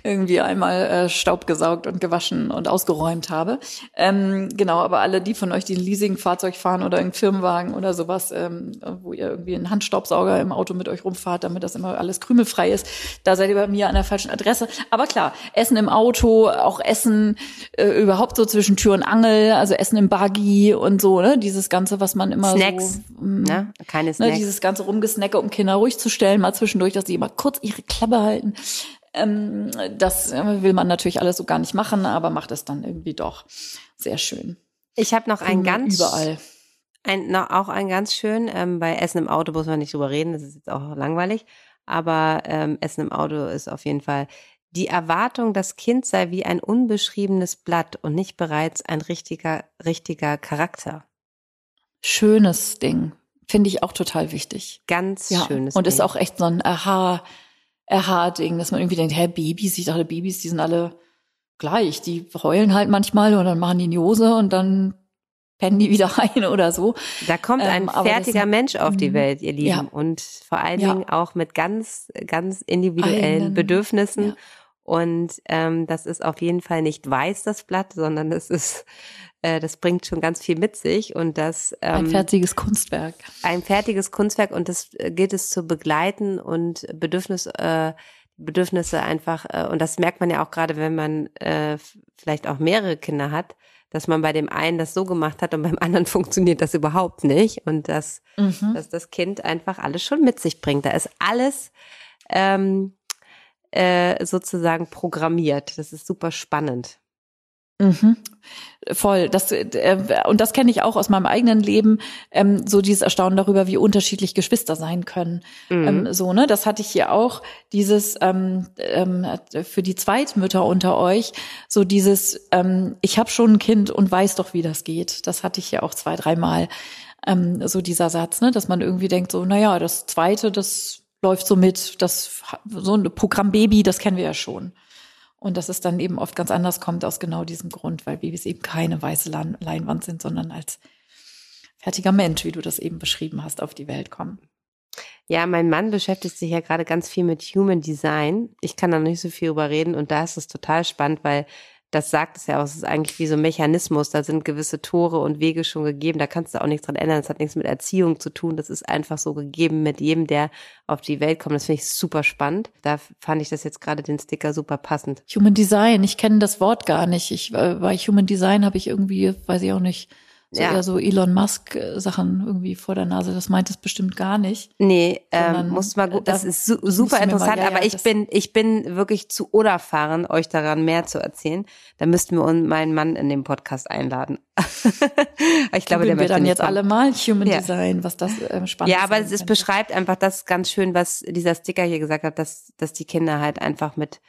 irgendwie einmal äh, Staub gesaugt und gewaschen und ausgeräumt habe. Ähm, genau, aber alle die von euch, die ein Leasingfahrzeug fahren oder einen Firmenwagen oder sowas, ähm, wo ihr irgendwie einen Handstaubsauger im Auto mit euch rumfahrt, damit das immer alles krümelfrei ist, da seid ihr bei mir an der falschen Adresse. Aber klar, Essen im Auto, auch Essen äh, überhaupt so zwischen Tür und Angel, also Essen im Buggy und so, ne? Dieses Ganze, was man immer Snacks, so... mm, Ne? Keine Ne, Snacks. dieses ganze Rumgesnacke, um Kinder ruhig zu stellen, mal zwischendurch, dass sie immer kurz ihre Klappe halten. Ähm, das äh, will man natürlich alles so gar nicht machen, aber macht es dann irgendwie doch sehr schön. ich habe noch ein Krümel ganz überall. Ein, noch, auch ein ganz schön, ähm, bei Essen im Auto muss man nicht drüber reden, das ist jetzt auch langweilig, aber ähm, Essen im Auto ist auf jeden Fall die Erwartung, das Kind sei wie ein unbeschriebenes Blatt und nicht bereits ein richtiger, richtiger Charakter. Schönes Ding. Finde ich auch total wichtig. Ganz Ja. schönes Und ist Ding. auch echt so ein Aha, Aha-Ding, dass man irgendwie denkt, hä, Babys, ich dachte, Babys, die sind alle gleich. Die heulen halt manchmal und dann machen die in die Hose und dann pennen die wieder ein oder so. Da kommt ein Ähm, das fertiger sind- Mensch auf die Mhm. Welt, ihr Lieben. Ja. Und vor allen Ja. Dingen auch mit ganz, ganz individuellen Eigenen- Bedürfnissen. Und ähm, das ist auf jeden Fall nicht weiß, das Blatt, sondern das ist, äh, das bringt schon ganz viel mit sich. Und das Ein ähm, fertiges Kunstwerk. ein fertiges Kunstwerk und das äh, gilt es zu begleiten und Bedürfnis, äh, Bedürfnisse einfach, äh, und das merkt man ja auch gerade, wenn man äh, vielleicht auch mehrere Kinder hat, dass man bei dem einen das so gemacht hat und beim anderen funktioniert das überhaupt nicht und dass, Mhm. dass das Kind einfach alles schon mit sich bringt. Da ist alles ähm, äh, sozusagen programmiert. Das ist super spannend. Mhm. Voll. Das, äh, und das kenne ich auch aus meinem eigenen Leben, ähm, so dieses Erstaunen darüber, wie unterschiedlich Geschwister sein können. Mhm. Ähm, so, ne? Das hatte ich hier auch, dieses ähm, ähm, für die Zweitmütter unter euch, so dieses, ähm, ich habe schon ein Kind und weiß doch, wie das geht. Das hatte ich hier auch zwei, dreimal. Ähm, so dieser Satz, ne, dass man irgendwie denkt, so, naja, das zweite, das läuft so mit, das so ein Programm Baby, das kennen wir ja schon. Und dass es dann eben oft ganz anders kommt aus genau diesem Grund, weil Babys eben keine weiße Leinwand sind, sondern als fertiger Mensch, wie du das eben beschrieben hast, auf die Welt kommen. Ja, mein Mann beschäftigt sich ja gerade ganz viel mit Human Design. Ich kann da nicht so viel drüber reden und da ist es total spannend, weil das sagt es ja auch, es ist eigentlich wie so ein Mechanismus, da sind gewisse Tore und Wege schon gegeben, da kannst du auch nichts dran ändern, das hat nichts mit Erziehung zu tun, das ist einfach so gegeben mit jedem, der auf die Welt kommt. Das finde ich super spannend. Da fand ich das jetzt gerade den Sticker super passend. Human Design, ich kenne das Wort gar nicht. Ich, äh, bei Human Design habe ich irgendwie, weiß ich auch nicht, so Ja. eher so Elon Musk äh, Sachen irgendwie vor der Nase. Das meint es bestimmt gar nicht. Nee, ähm, muss mal äh, gut, da das ist su super wir mal- interessant, ja, ja, aber ich das- bin, ich bin wirklich zu unerfahren, euch daran mehr zu erzählen. Da müssten wir uns meinen Mann in den Podcast einladen. ich glaube, der wir möchte dann jetzt alle mal Human Ja. Design, was das ähm, spannend Ja, aber es ist, könnte. beschreibt einfach das ganz schön, was dieser Sticker hier gesagt hat, dass, dass die Kinder halt einfach mit,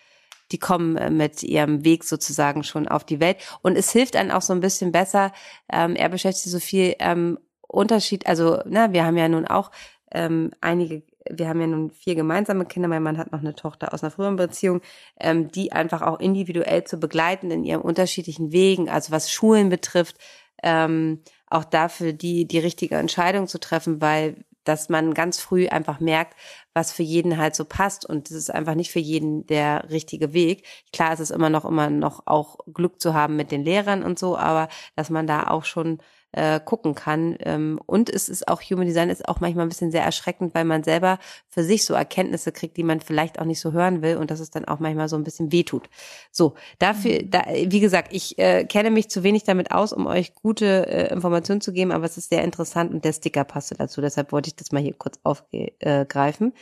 die kommen äh, mit ihrem Weg sozusagen schon auf die Welt. Und es hilft einem auch so ein bisschen besser. Ähm, er beschäftigt sich so viel ähm, Unterschied, also, na, wir haben ja nun auch ähm, einige, wir haben ja nun vier gemeinsame Kinder, mein Mann hat noch eine Tochter aus einer früheren Beziehung, ähm, die einfach auch individuell zu begleiten in ihren unterschiedlichen Wegen, also was Schulen betrifft, ähm, auch dafür die, die richtige Entscheidung zu treffen, weil dass man ganz früh einfach merkt, was für jeden halt so passt. Und das ist einfach nicht für jeden der richtige Weg. Klar ist es immer noch, immer noch auch Glück zu haben mit den Lehrern und so, aber dass man da auch schon äh, gucken kann. Ähm, und es ist auch, Human Design ist auch manchmal ein bisschen sehr erschreckend, weil man selber für sich so Erkenntnisse kriegt, die man vielleicht auch nicht so hören will und dass es dann auch manchmal so ein bisschen wehtut. So, dafür, mhm. da, wie gesagt, ich äh, kenne mich zu wenig damit aus, um euch gute äh, Informationen zu geben, aber es ist sehr interessant und der Sticker passte dazu. Deshalb wollte ich das mal hier kurz aufgreifen.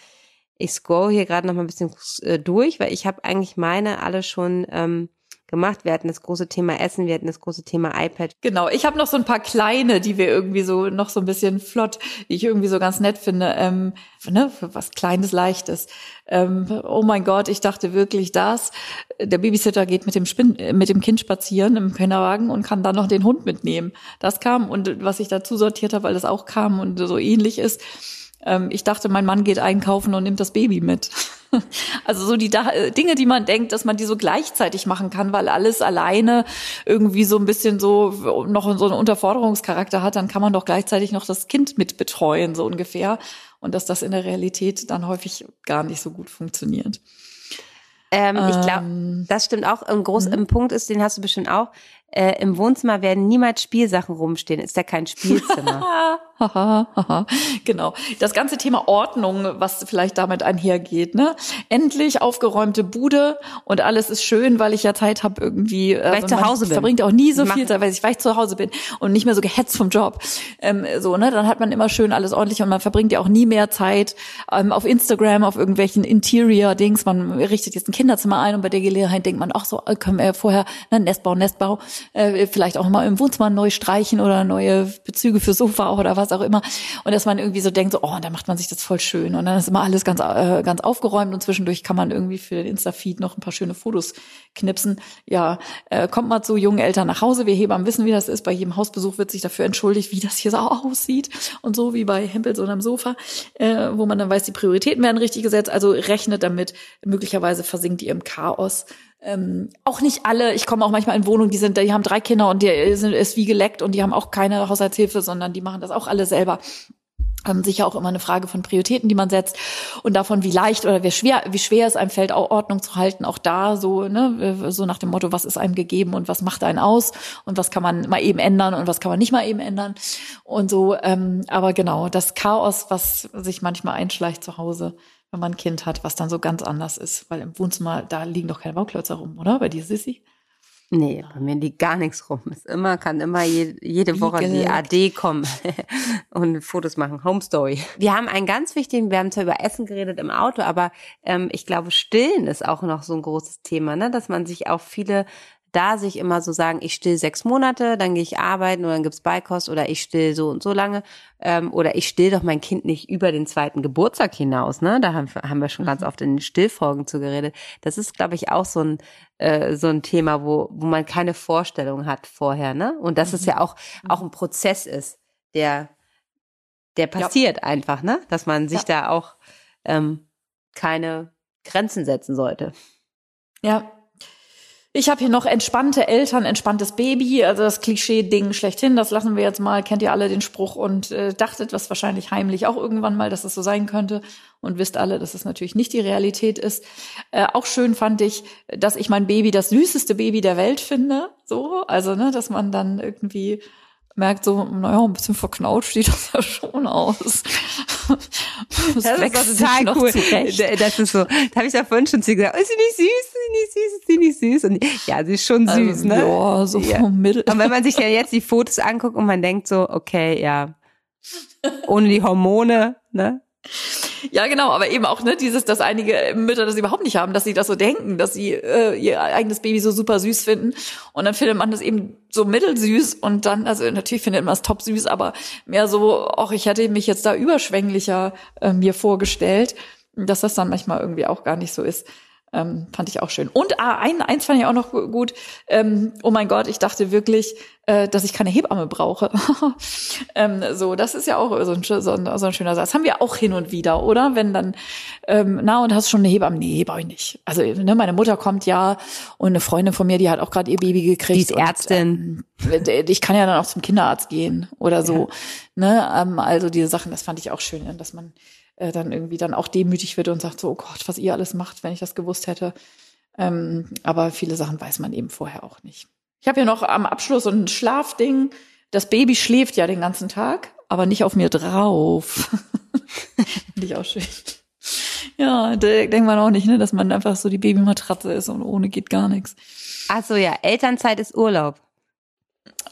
Ich scroll hier gerade noch mal ein bisschen äh, durch, weil ich habe eigentlich meine alle schon ähm, gemacht. Wir hatten das große Thema Essen, wir hatten das große Thema iPad. Genau, ich habe noch so ein paar kleine, die wir irgendwie so noch so ein bisschen flott, die ich irgendwie so ganz nett finde, ähm, ne, für was Kleines, Leichtes. Ähm, oh mein Gott, ich dachte wirklich das. Der Babysitter geht mit dem, Spin mit dem Kind spazieren im Kinderwagen und kann dann noch den Hund mitnehmen. Das kam und was ich dazu sortiert habe, weil das auch kam und so ähnlich ist ähm, ich dachte, mein Mann geht einkaufen und nimmt das Baby mit. Also so die äh, Dinge, die man denkt, dass man die so gleichzeitig machen kann, weil alles alleine irgendwie so ein bisschen so noch so einen Unterforderungscharakter hat, dann kann man doch gleichzeitig noch das Kind mit betreuen, so ungefähr. Und dass das in der Realität dann häufig gar nicht so gut funktioniert. Ähm, ich glaube, ähm, das stimmt auch. Ein großer mhm. Punkt ist, den hast du bestimmt auch äh, im Wohnzimmer werden niemals Spielsachen rumstehen. Ist ja kein Spielzimmer. genau. Das ganze Thema Ordnung, was vielleicht damit einhergeht, ne? Endlich aufgeräumte Bude und alles ist schön, weil ich ja Zeit habe irgendwie. Äh, weil ich zu Hause bin. Verbringt auch nie so viel Zeit, weil ich, weil ich zu Hause bin und nicht mehr so gehetzt vom Job. Ähm, so, ne? Dann hat man immer schön alles ordentlich und man verbringt ja auch nie mehr Zeit ähm, auf Instagram, auf irgendwelchen Interior-Dings. Man richtet jetzt ein Kinderzimmer ein und bei der Gelegenheit denkt man, ach so, können wir vorher ne, Nestbau, Nestbau äh, vielleicht auch mal im Wohnzimmer neu streichen oder neue Bezüge für Sofa oder was auch immer. Und dass man irgendwie so denkt, so, oh, da macht man sich das voll schön. Und dann ist immer alles ganz, äh, ganz aufgeräumt und zwischendurch kann man irgendwie für den Insta-Feed noch ein paar schöne Fotos knipsen. Ja, äh, kommt mal zu jungen Eltern nach Hause. Wir Hebammen wissen, wie das ist. Bei jedem Hausbesuch wird sich dafür entschuldigt, wie das hier so aussieht. Und so wie bei Hempels am Sofa, äh, wo man dann weiß, die Prioritäten werden richtig gesetzt. Also rechnet damit, möglicherweise versinkt ihr im Chaos ähm, auch nicht alle, ich komme auch manchmal in Wohnungen, die sind, die haben drei Kinder und die sind ist wie geleckt und die haben auch keine Haushaltshilfe, sondern die machen das auch alle selber. Ähm, sicher auch immer eine Frage von Prioritäten, die man setzt und davon, wie leicht oder wie schwer, wie schwer es einem fällt, Ordnung zu halten. Auch da so, ne, so nach dem Motto, was ist einem gegeben und was macht einen aus und was kann man mal eben ändern und was kann man nicht mal eben ändern und so. Ähm, aber genau, das Chaos, was sich manchmal einschleicht zu Hause, wenn man ein Kind hat, was dann so ganz anders ist. Weil im Wohnzimmer, da liegen doch keine Bauklötze rum, oder? Bei dir, Sissi? Nee, bei mir liegt gar nichts rum. Es immer, kann immer je, jede Woche die AD kommen und Fotos machen. Home Story. Wir haben einen ganz wichtigen, wir haben zwar über Essen geredet im Auto, aber ähm, ich glaube, Stillen ist auch noch so ein großes Thema, ne? dass man sich auf viele da sich immer so sagen, ich still sechs Monate, dann gehe ich arbeiten oder dann gibt's Beikost oder ich still so und so lange ähm, oder ich still doch mein Kind nicht über den zweiten Geburtstag hinaus. Ne, da haben, haben wir schon mhm. ganz oft in den Stillfolgen zu geredet. Das ist, glaube ich, auch so ein äh, so ein Thema, wo wo man keine Vorstellung hat vorher. Ne, und dass mhm. es ja auch mhm. auch ein Prozess ist, der der passiert ja. einfach, ne, dass man sich ja. da auch ähm, keine Grenzen setzen sollte. Ja, ich habe hier noch entspannte Eltern, entspanntes Baby, also das Klischee-Ding schlechthin, das lassen wir jetzt mal, kennt ihr alle den Spruch und äh, dachtet was wahrscheinlich heimlich auch irgendwann mal, dass es das so sein könnte. Und wisst alle, dass es natürlich nicht die Realität ist. Äh, auch schön fand ich, dass ich mein Baby das süßeste Baby der Welt finde, so, also ne, dass man dann irgendwie merkt so, naja, ein bisschen verknautscht sieht das ja schon aus. Das, das ist total cool. Das ist so, da habe ich ja vorhin schon zu gesagt, oh, ist sie nicht süß, ist sie nicht süß, ist sie nicht süß? Und ja, sie ist schon also, süß, ne? Ja, so ja. vom Mittel. Und wenn man sich ja jetzt die Fotos anguckt und man denkt so, okay, ja, ohne die Hormone, ne? Ja, genau, aber eben auch ne, dieses, dass einige Mütter das überhaupt nicht haben, dass sie das so denken, dass sie äh, ihr eigenes Baby so super süß finden und dann findet man das eben so mittelsüß und dann, also natürlich findet man es top süß, aber mehr so, auch ich hätte mich jetzt da überschwänglicher äh, mir vorgestellt, dass das dann manchmal irgendwie auch gar nicht so ist. Ähm, fand ich auch schön. Und ah, ein, eins fand ich auch noch gut. Ähm, oh mein Gott, ich dachte wirklich, äh, dass ich keine Hebamme brauche. ähm, so, das ist ja auch so ein, so, ein, so ein schöner Satz. Haben wir auch hin und wieder, oder? Wenn dann, ähm, na, und hast schon eine Hebamme? Nee, brauche ich nicht. Also, ne, meine Mutter kommt ja und eine Freundin von mir, die hat auch gerade ihr Baby gekriegt. Die ist Ärztin. Und, äh, ich kann ja dann auch zum Kinderarzt gehen oder so. Ja. Ne, ähm, also diese Sachen, das fand ich auch schön, dass man äh, dann irgendwie dann auch demütig wird und sagt so, oh Gott, was ihr alles macht, wenn ich das gewusst hätte. Ähm, aber viele Sachen weiß man eben vorher auch nicht. Ich habe ja noch am Abschluss so ein Schlafding. Das Baby schläft ja den ganzen Tag, aber nicht auf mir drauf. Finde ich auch schön. Ja, denkt man auch nicht, ne, dass man einfach so die Babymatratze ist und ohne geht gar nichts. Ach so, ja, Elternzeit ist Urlaub.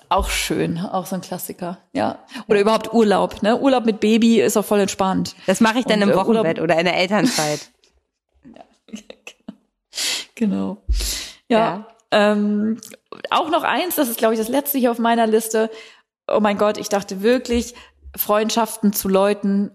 Auch schön, auch so ein Klassiker, ja. Oder überhaupt Urlaub, ne? Urlaub mit Baby ist auch voll entspannt. Das mache ich dann Und, im äh, Wochenbett oder in der Elternzeit. ja, genau. Ja. ja. Ähm, auch noch eins, das ist, glaube ich, das letzte hier auf meiner Liste. Oh mein Gott, ich dachte wirklich, Freundschaften zu Leuten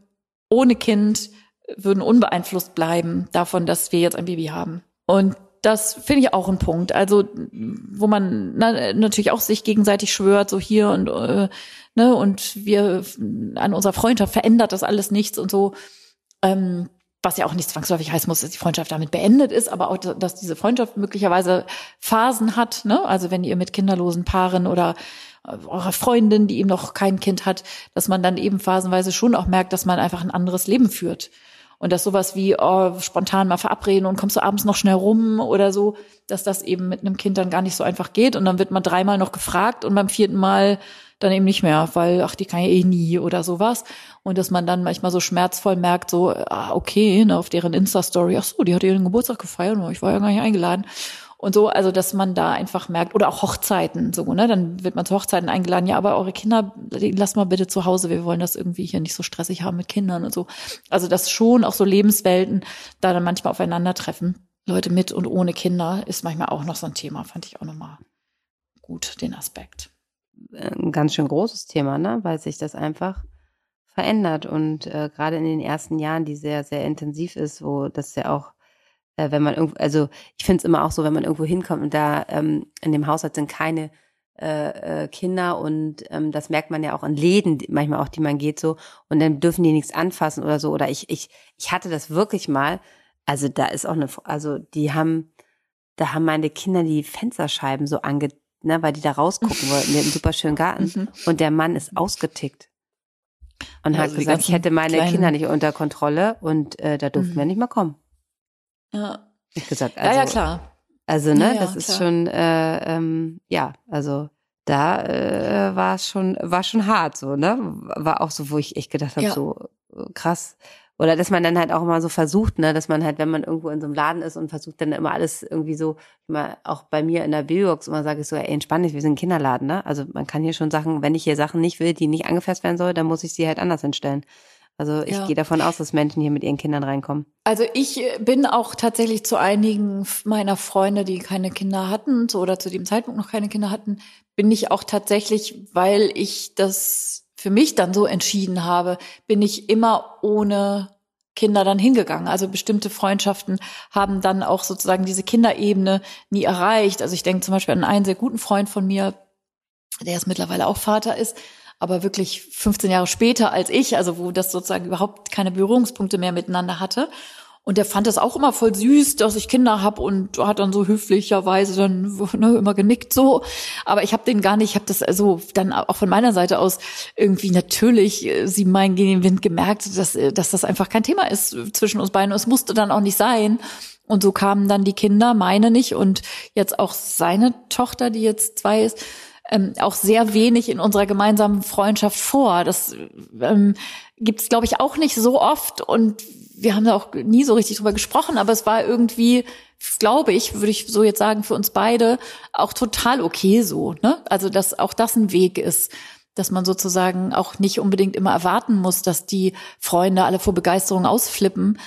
ohne Kind würden unbeeinflusst bleiben davon, dass wir jetzt ein Baby haben. Und das finde ich auch ein Punkt. Also, wo man na, natürlich auch sich gegenseitig schwört, so hier und äh, ne, und wir an unserer Freundschaft verändert das alles nichts und so. Ähm, was ja auch nicht zwangsläufig heißen muss, dass die Freundschaft damit beendet ist, aber auch, dass diese Freundschaft möglicherweise Phasen hat. Ne? Also wenn ihr mit kinderlosen Paaren oder eurer Freundin, die eben noch kein Kind hat, dass man dann eben phasenweise schon auch merkt, dass man einfach ein anderes Leben führt. Und dass sowas wie oh, spontan mal verabreden und kommst du abends noch schnell rum oder so, dass das eben mit einem Kind dann gar nicht so einfach geht. Und dann wird man dreimal noch gefragt und beim vierten Mal dann eben nicht mehr, weil ach, die kann ja eh nie oder sowas. Und dass man dann manchmal so schmerzvoll merkt, so, ah, okay, ne, auf deren Insta-Story, ach so, die hat ihren Geburtstag gefeiert, ich war ja gar nicht eingeladen und so, also dass man da einfach merkt, oder auch Hochzeiten, so, ne, dann wird man zu Hochzeiten eingeladen, ja, aber eure Kinder, lasst mal bitte zu Hause, wir wollen das irgendwie hier nicht so stressig haben mit Kindern und so. Also dass schon auch so Lebenswelten da dann manchmal aufeinandertreffen. Leute mit und ohne Kinder ist manchmal auch noch so ein Thema, fand ich auch nochmal gut, den Aspekt. Ein ganz schön großes Thema, ne, weil sich das einfach verändert und äh, gerade in den ersten Jahren, die sehr, sehr intensiv ist, wo das ja auch äh, wenn man irgendwo, also ich finde es immer auch so, wenn man irgendwo hinkommt und da ähm, in dem Haushalt sind keine äh, äh, Kinder und ähm, das merkt man ja auch in Läden manchmal auch, die man geht so und dann dürfen die nichts anfassen oder so oder ich ich ich hatte das wirklich mal, also da ist auch eine, also die haben, da haben meine Kinder die Fensterscheiben so ange, ne, weil die da rausgucken wollten, die einen super schönen Garten mhm. und der Mann ist ausgetickt und ja, hat also gesagt, ich hätte meine Kinder nicht unter Kontrolle und äh, da durften mhm. wir nicht mehr kommen. Ja. Ich gesagt, also, ja, ja, klar. Also, ne, ja, ja, das ist klar. schon, äh, ähm, ja, also da äh, war es schon, war schon hart, so, ne? War auch so, wo ich echt gedacht habe, ja. so äh, krass. Oder dass man dann halt auch immer so versucht, ne, dass man halt, wenn man irgendwo in so einem Laden ist und versucht dann immer alles irgendwie so, immer auch bei mir in der Biobox immer sage ich so, ey, entspann dich, wir sind ein Kinderladen, ne? Also man kann hier schon Sachen, wenn ich hier Sachen nicht will, die nicht angefasst werden soll, dann muss ich sie halt anders hinstellen. Also ich ja. gehe davon aus, dass Menschen hier mit ihren Kindern reinkommen. Also ich bin auch tatsächlich zu einigen meiner Freunde, die keine Kinder hatten oder zu dem Zeitpunkt noch keine Kinder hatten, bin ich auch tatsächlich, weil ich das für mich dann so entschieden habe, bin ich immer ohne Kinder dann hingegangen. Also bestimmte Freundschaften haben dann auch sozusagen diese Kinderebene nie erreicht. Also ich denke zum Beispiel an einen sehr guten Freund von mir, der jetzt mittlerweile auch Vater ist aber wirklich 15 Jahre später als ich, also wo das sozusagen überhaupt keine Berührungspunkte mehr miteinander hatte. Und der fand das auch immer voll süß, dass ich Kinder hab und hat dann so höflicherweise dann ne, immer genickt so. Aber ich habe den gar nicht, ich habe das also dann auch von meiner Seite aus irgendwie natürlich äh, sie meinen gegen den Wind gemerkt, dass, äh, dass das einfach kein Thema ist zwischen uns beiden. Es musste dann auch nicht sein. Und so kamen dann die Kinder, meine nicht und jetzt auch seine Tochter, die jetzt zwei ist, ähm, auch sehr wenig in unserer gemeinsamen Freundschaft vor. Das ähm, gibt es, glaube ich, auch nicht so oft und wir haben da auch nie so richtig drüber gesprochen, aber es war irgendwie, glaube ich, würde ich so jetzt sagen, für uns beide auch total okay so. Ne? Also, dass auch das ein Weg ist dass man sozusagen auch nicht unbedingt immer erwarten muss, dass die Freunde alle vor Begeisterung ausflippen.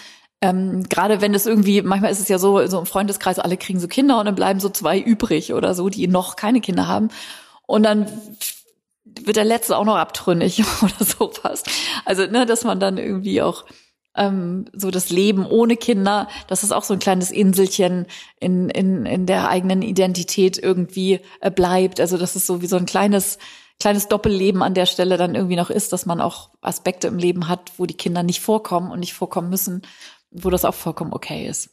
Ähm, Gerade wenn es irgendwie, manchmal ist es ja so, so im Freundeskreis, alle kriegen so Kinder und dann bleiben so zwei übrig oder so, die noch keine Kinder haben. Und dann wird der letzte auch noch abtrünnig oder sowas. Also, ne, dass man dann irgendwie auch ähm, so das Leben ohne Kinder, dass es auch so ein kleines Inselchen in, in, in der eigenen Identität irgendwie äh, bleibt. Also dass es so wie so ein kleines, kleines Doppelleben an der Stelle dann irgendwie noch ist, dass man auch Aspekte im Leben hat, wo die Kinder nicht vorkommen und nicht vorkommen müssen, wo das auch vollkommen okay ist.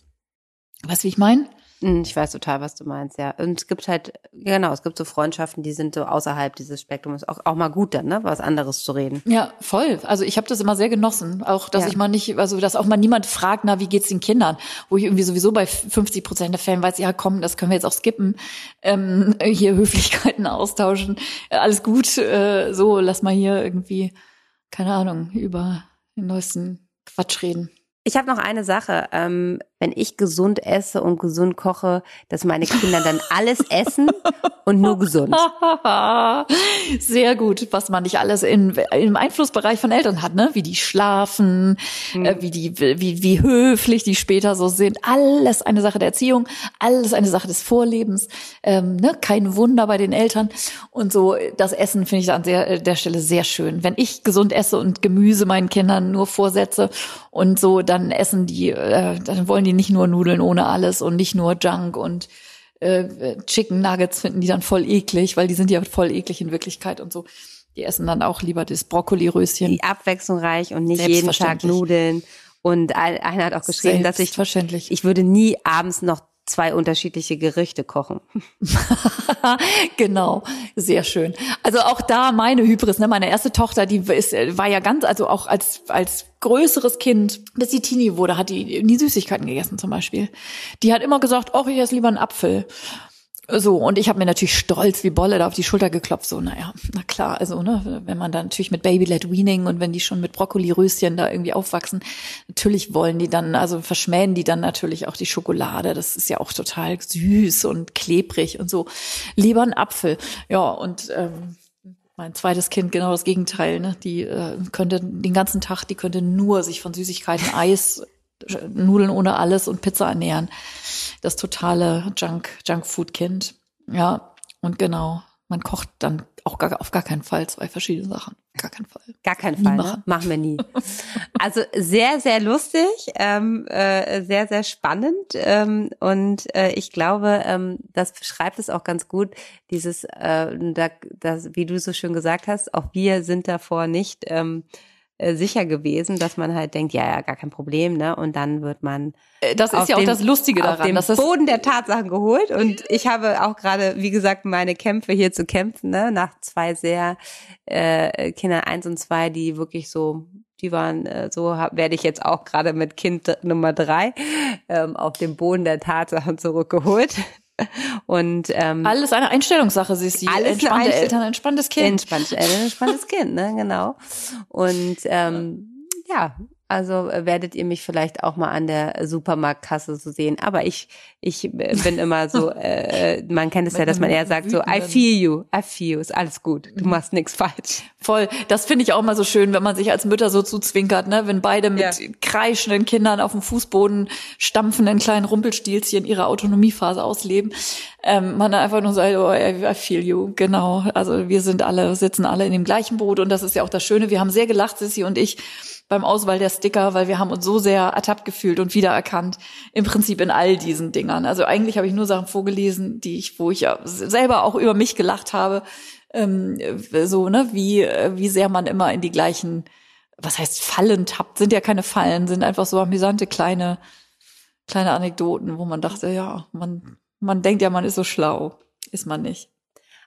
Weißt du, wie ich meine? Hm, Ich weiß total, was du meinst, ja. Und es gibt halt, genau, es gibt so Freundschaften, die sind so außerhalb dieses Spektrums. Auch, auch mal gut dann, ne, was anderes zu reden. Ja, voll. Also ich habe das immer sehr genossen. Auch, dass Ja. ich mal nicht, also dass auch mal niemand fragt, na, wie geht's den Kindern? Wo ich irgendwie sowieso bei 50 Prozent der Fällen weiß, ja komm, das können wir jetzt auch skippen. Ähm, hier Höflichkeiten austauschen. Alles gut, äh, so, lass mal hier irgendwie, keine Ahnung, über den neuesten Quatsch reden. Ich habe noch eine Sache. Ähm, wenn ich gesund esse und gesund koche, dass meine Kinder dann alles essen und nur gesund. Sehr gut, was man nicht alles in, im Einflussbereich von Eltern hat, ne? Wie die schlafen, äh, wie die, wie, wie höflich die später so sind. Alles eine Sache der Erziehung, alles eine Sache des Vorlebens. Ähm, ne? Kein Wunder bei den Eltern. Und so, das Essen finde ich an der, äh, der Stelle sehr schön. Wenn ich gesund esse und Gemüse meinen Kindern nur vorsetze und so, dann essen die, äh, dann wollen die nicht nur Nudeln ohne alles und nicht nur Junk und äh, Chicken Nuggets finden die dann voll eklig, weil die sind ja voll eklig in Wirklichkeit und so. Die essen dann auch lieber das Brokkoli-Röschen. Die abwechslungsreich und nicht jeden Tag. Nudeln. Und ein- einer hat auch geschrieben, dass ich, ich würde nie abends noch zwei unterschiedliche Gerichte kochen. genau, sehr schön. Also auch da meine Hybris, ne, meine erste Tochter, die ist, war ja ganz, also auch als als größeres Kind, bis die Teenie wurde, hat die nie Süßigkeiten gegessen zum Beispiel. Die hat immer gesagt, oh, ich esse lieber einen Apfel. So, und ich habe mir natürlich stolz wie Bolle da auf die Schulter geklopft, so, naja, na klar, also, ne, wenn man dann natürlich mit Baby-led Weaning und wenn die schon mit Brokkoli-Röschen da irgendwie aufwachsen, natürlich wollen die dann, also verschmähen die dann natürlich auch die Schokolade, das ist ja auch total süß und klebrig und so. Lieber ein Apfel, ja, und ähm, mein zweites Kind genau das Gegenteil, ne, die äh, könnte den ganzen Tag, die könnte nur sich von Süßigkeiten, Eis, Nudeln ohne alles und Pizza ernähren. Das totale Junk, Junkfood-Kind. Ja, und genau. Man kocht dann auch gar, auf gar keinen Fall zwei verschiedene Sachen. Gar keinen Fall. Gar keinen Fall, ne? machen. machen wir nie. Also sehr, sehr lustig, ähm, äh, sehr, sehr spannend ähm, und äh, ich glaube, ähm, das beschreibt es auch ganz gut, dieses, äh, da, das, wie du so schön gesagt hast, auch wir sind davor nicht ähm, äh, sicher gewesen, dass man halt denkt, ja, ja, gar kein Problem, ne? Und dann wird man Äh, Das auf ist ja auch den- das Lustige auf daran. den dass das, Boden der Tatsachen geholt und ich habe auch gerade, wie gesagt, meine Kämpfe hier zu kämpfen, ne, nach zwei sehr äh, Kindern eins und zwei, die wirklich so, die waren äh, so, werde ich jetzt auch gerade mit Kind Nummer drei ähm, auf den Boden der Tatsachen zurückgeholt und ähm, alles eine Einstellungssache, sie ist Alles entspannte Einstell- Eltern, entspanntes Kind. Entspannt, äh, entspanntes Kind, ne, genau. Und ähm, ja, also äh, werdet ihr mich vielleicht auch mal an der Supermarktkasse so sehen. Aber ich, ich äh, bin immer so, äh, man kennt es ja, dass man eher sagt so, I feel you, I feel you, ist alles gut, du machst nichts falsch. Voll. Das finde ich auch mal so schön, wenn man sich als Mütter so zuzwinkert, ne? Wenn beide mit Ja. kreischenden Kindern auf dem Fußboden stampfenden kleinen Rumpelstilzchen ihre Autonomiephase ausleben. Ähm, man einfach nur sagt, oh, I feel you. Genau. Also wir sind alle, sitzen alle in dem gleichen Boot und das ist ja auch das Schöne. Wir haben sehr gelacht, Sissi und ich, beim Auswahl der Sticker, weil wir haben uns so sehr ertappt gefühlt und wiedererkannt. Im Prinzip in all diesen Dingern. Also eigentlich habe ich nur Sachen vorgelesen, die ich, wo ich ja selber auch über mich gelacht habe ähm, so, ne, wie, äh, wie sehr man immer in die gleichen, was heißt Fallen tappt, sind ja keine Fallen, sind einfach so amüsante kleine, kleine Anekdoten, wo man dachte, ja, man, man denkt ja, man ist so schlau. Ist man nicht.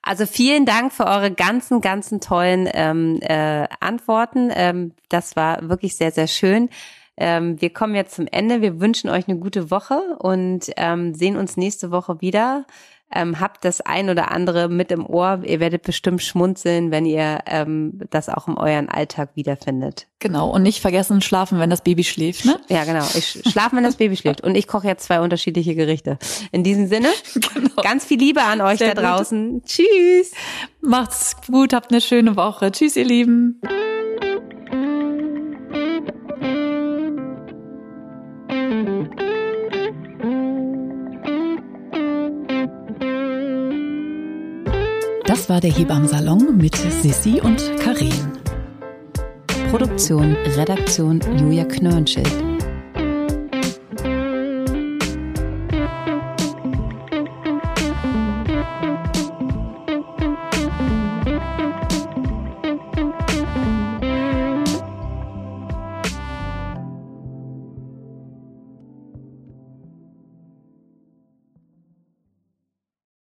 Also vielen Dank für eure ganzen, ganzen tollen ähm, äh, Antworten. Ähm, das war wirklich sehr, sehr schön. Ähm, wir kommen jetzt zum Ende. Wir wünschen euch eine gute Woche und ähm, sehen uns nächste Woche wieder. Ähm, habt das ein oder andere mit im Ohr. Ihr werdet bestimmt schmunzeln, wenn ihr ähm, das auch in euren Alltag wiederfindet. Genau. Und nicht vergessen, schlafen, wenn das Baby schläft, ne? Ja, genau. Ich schlafe, wenn das Baby schläft. Und ich koche jetzt zwei unterschiedliche Gerichte. In diesem Sinne, ganz viel Liebe an euch Sehr da gut. draußen. Tschüss. Macht's gut, habt eine schöne Woche. Tschüss, ihr Lieben. Das war der Hebammsalon mit Sissi und Karen. Produktion, Redaktion Julia Knörnschild.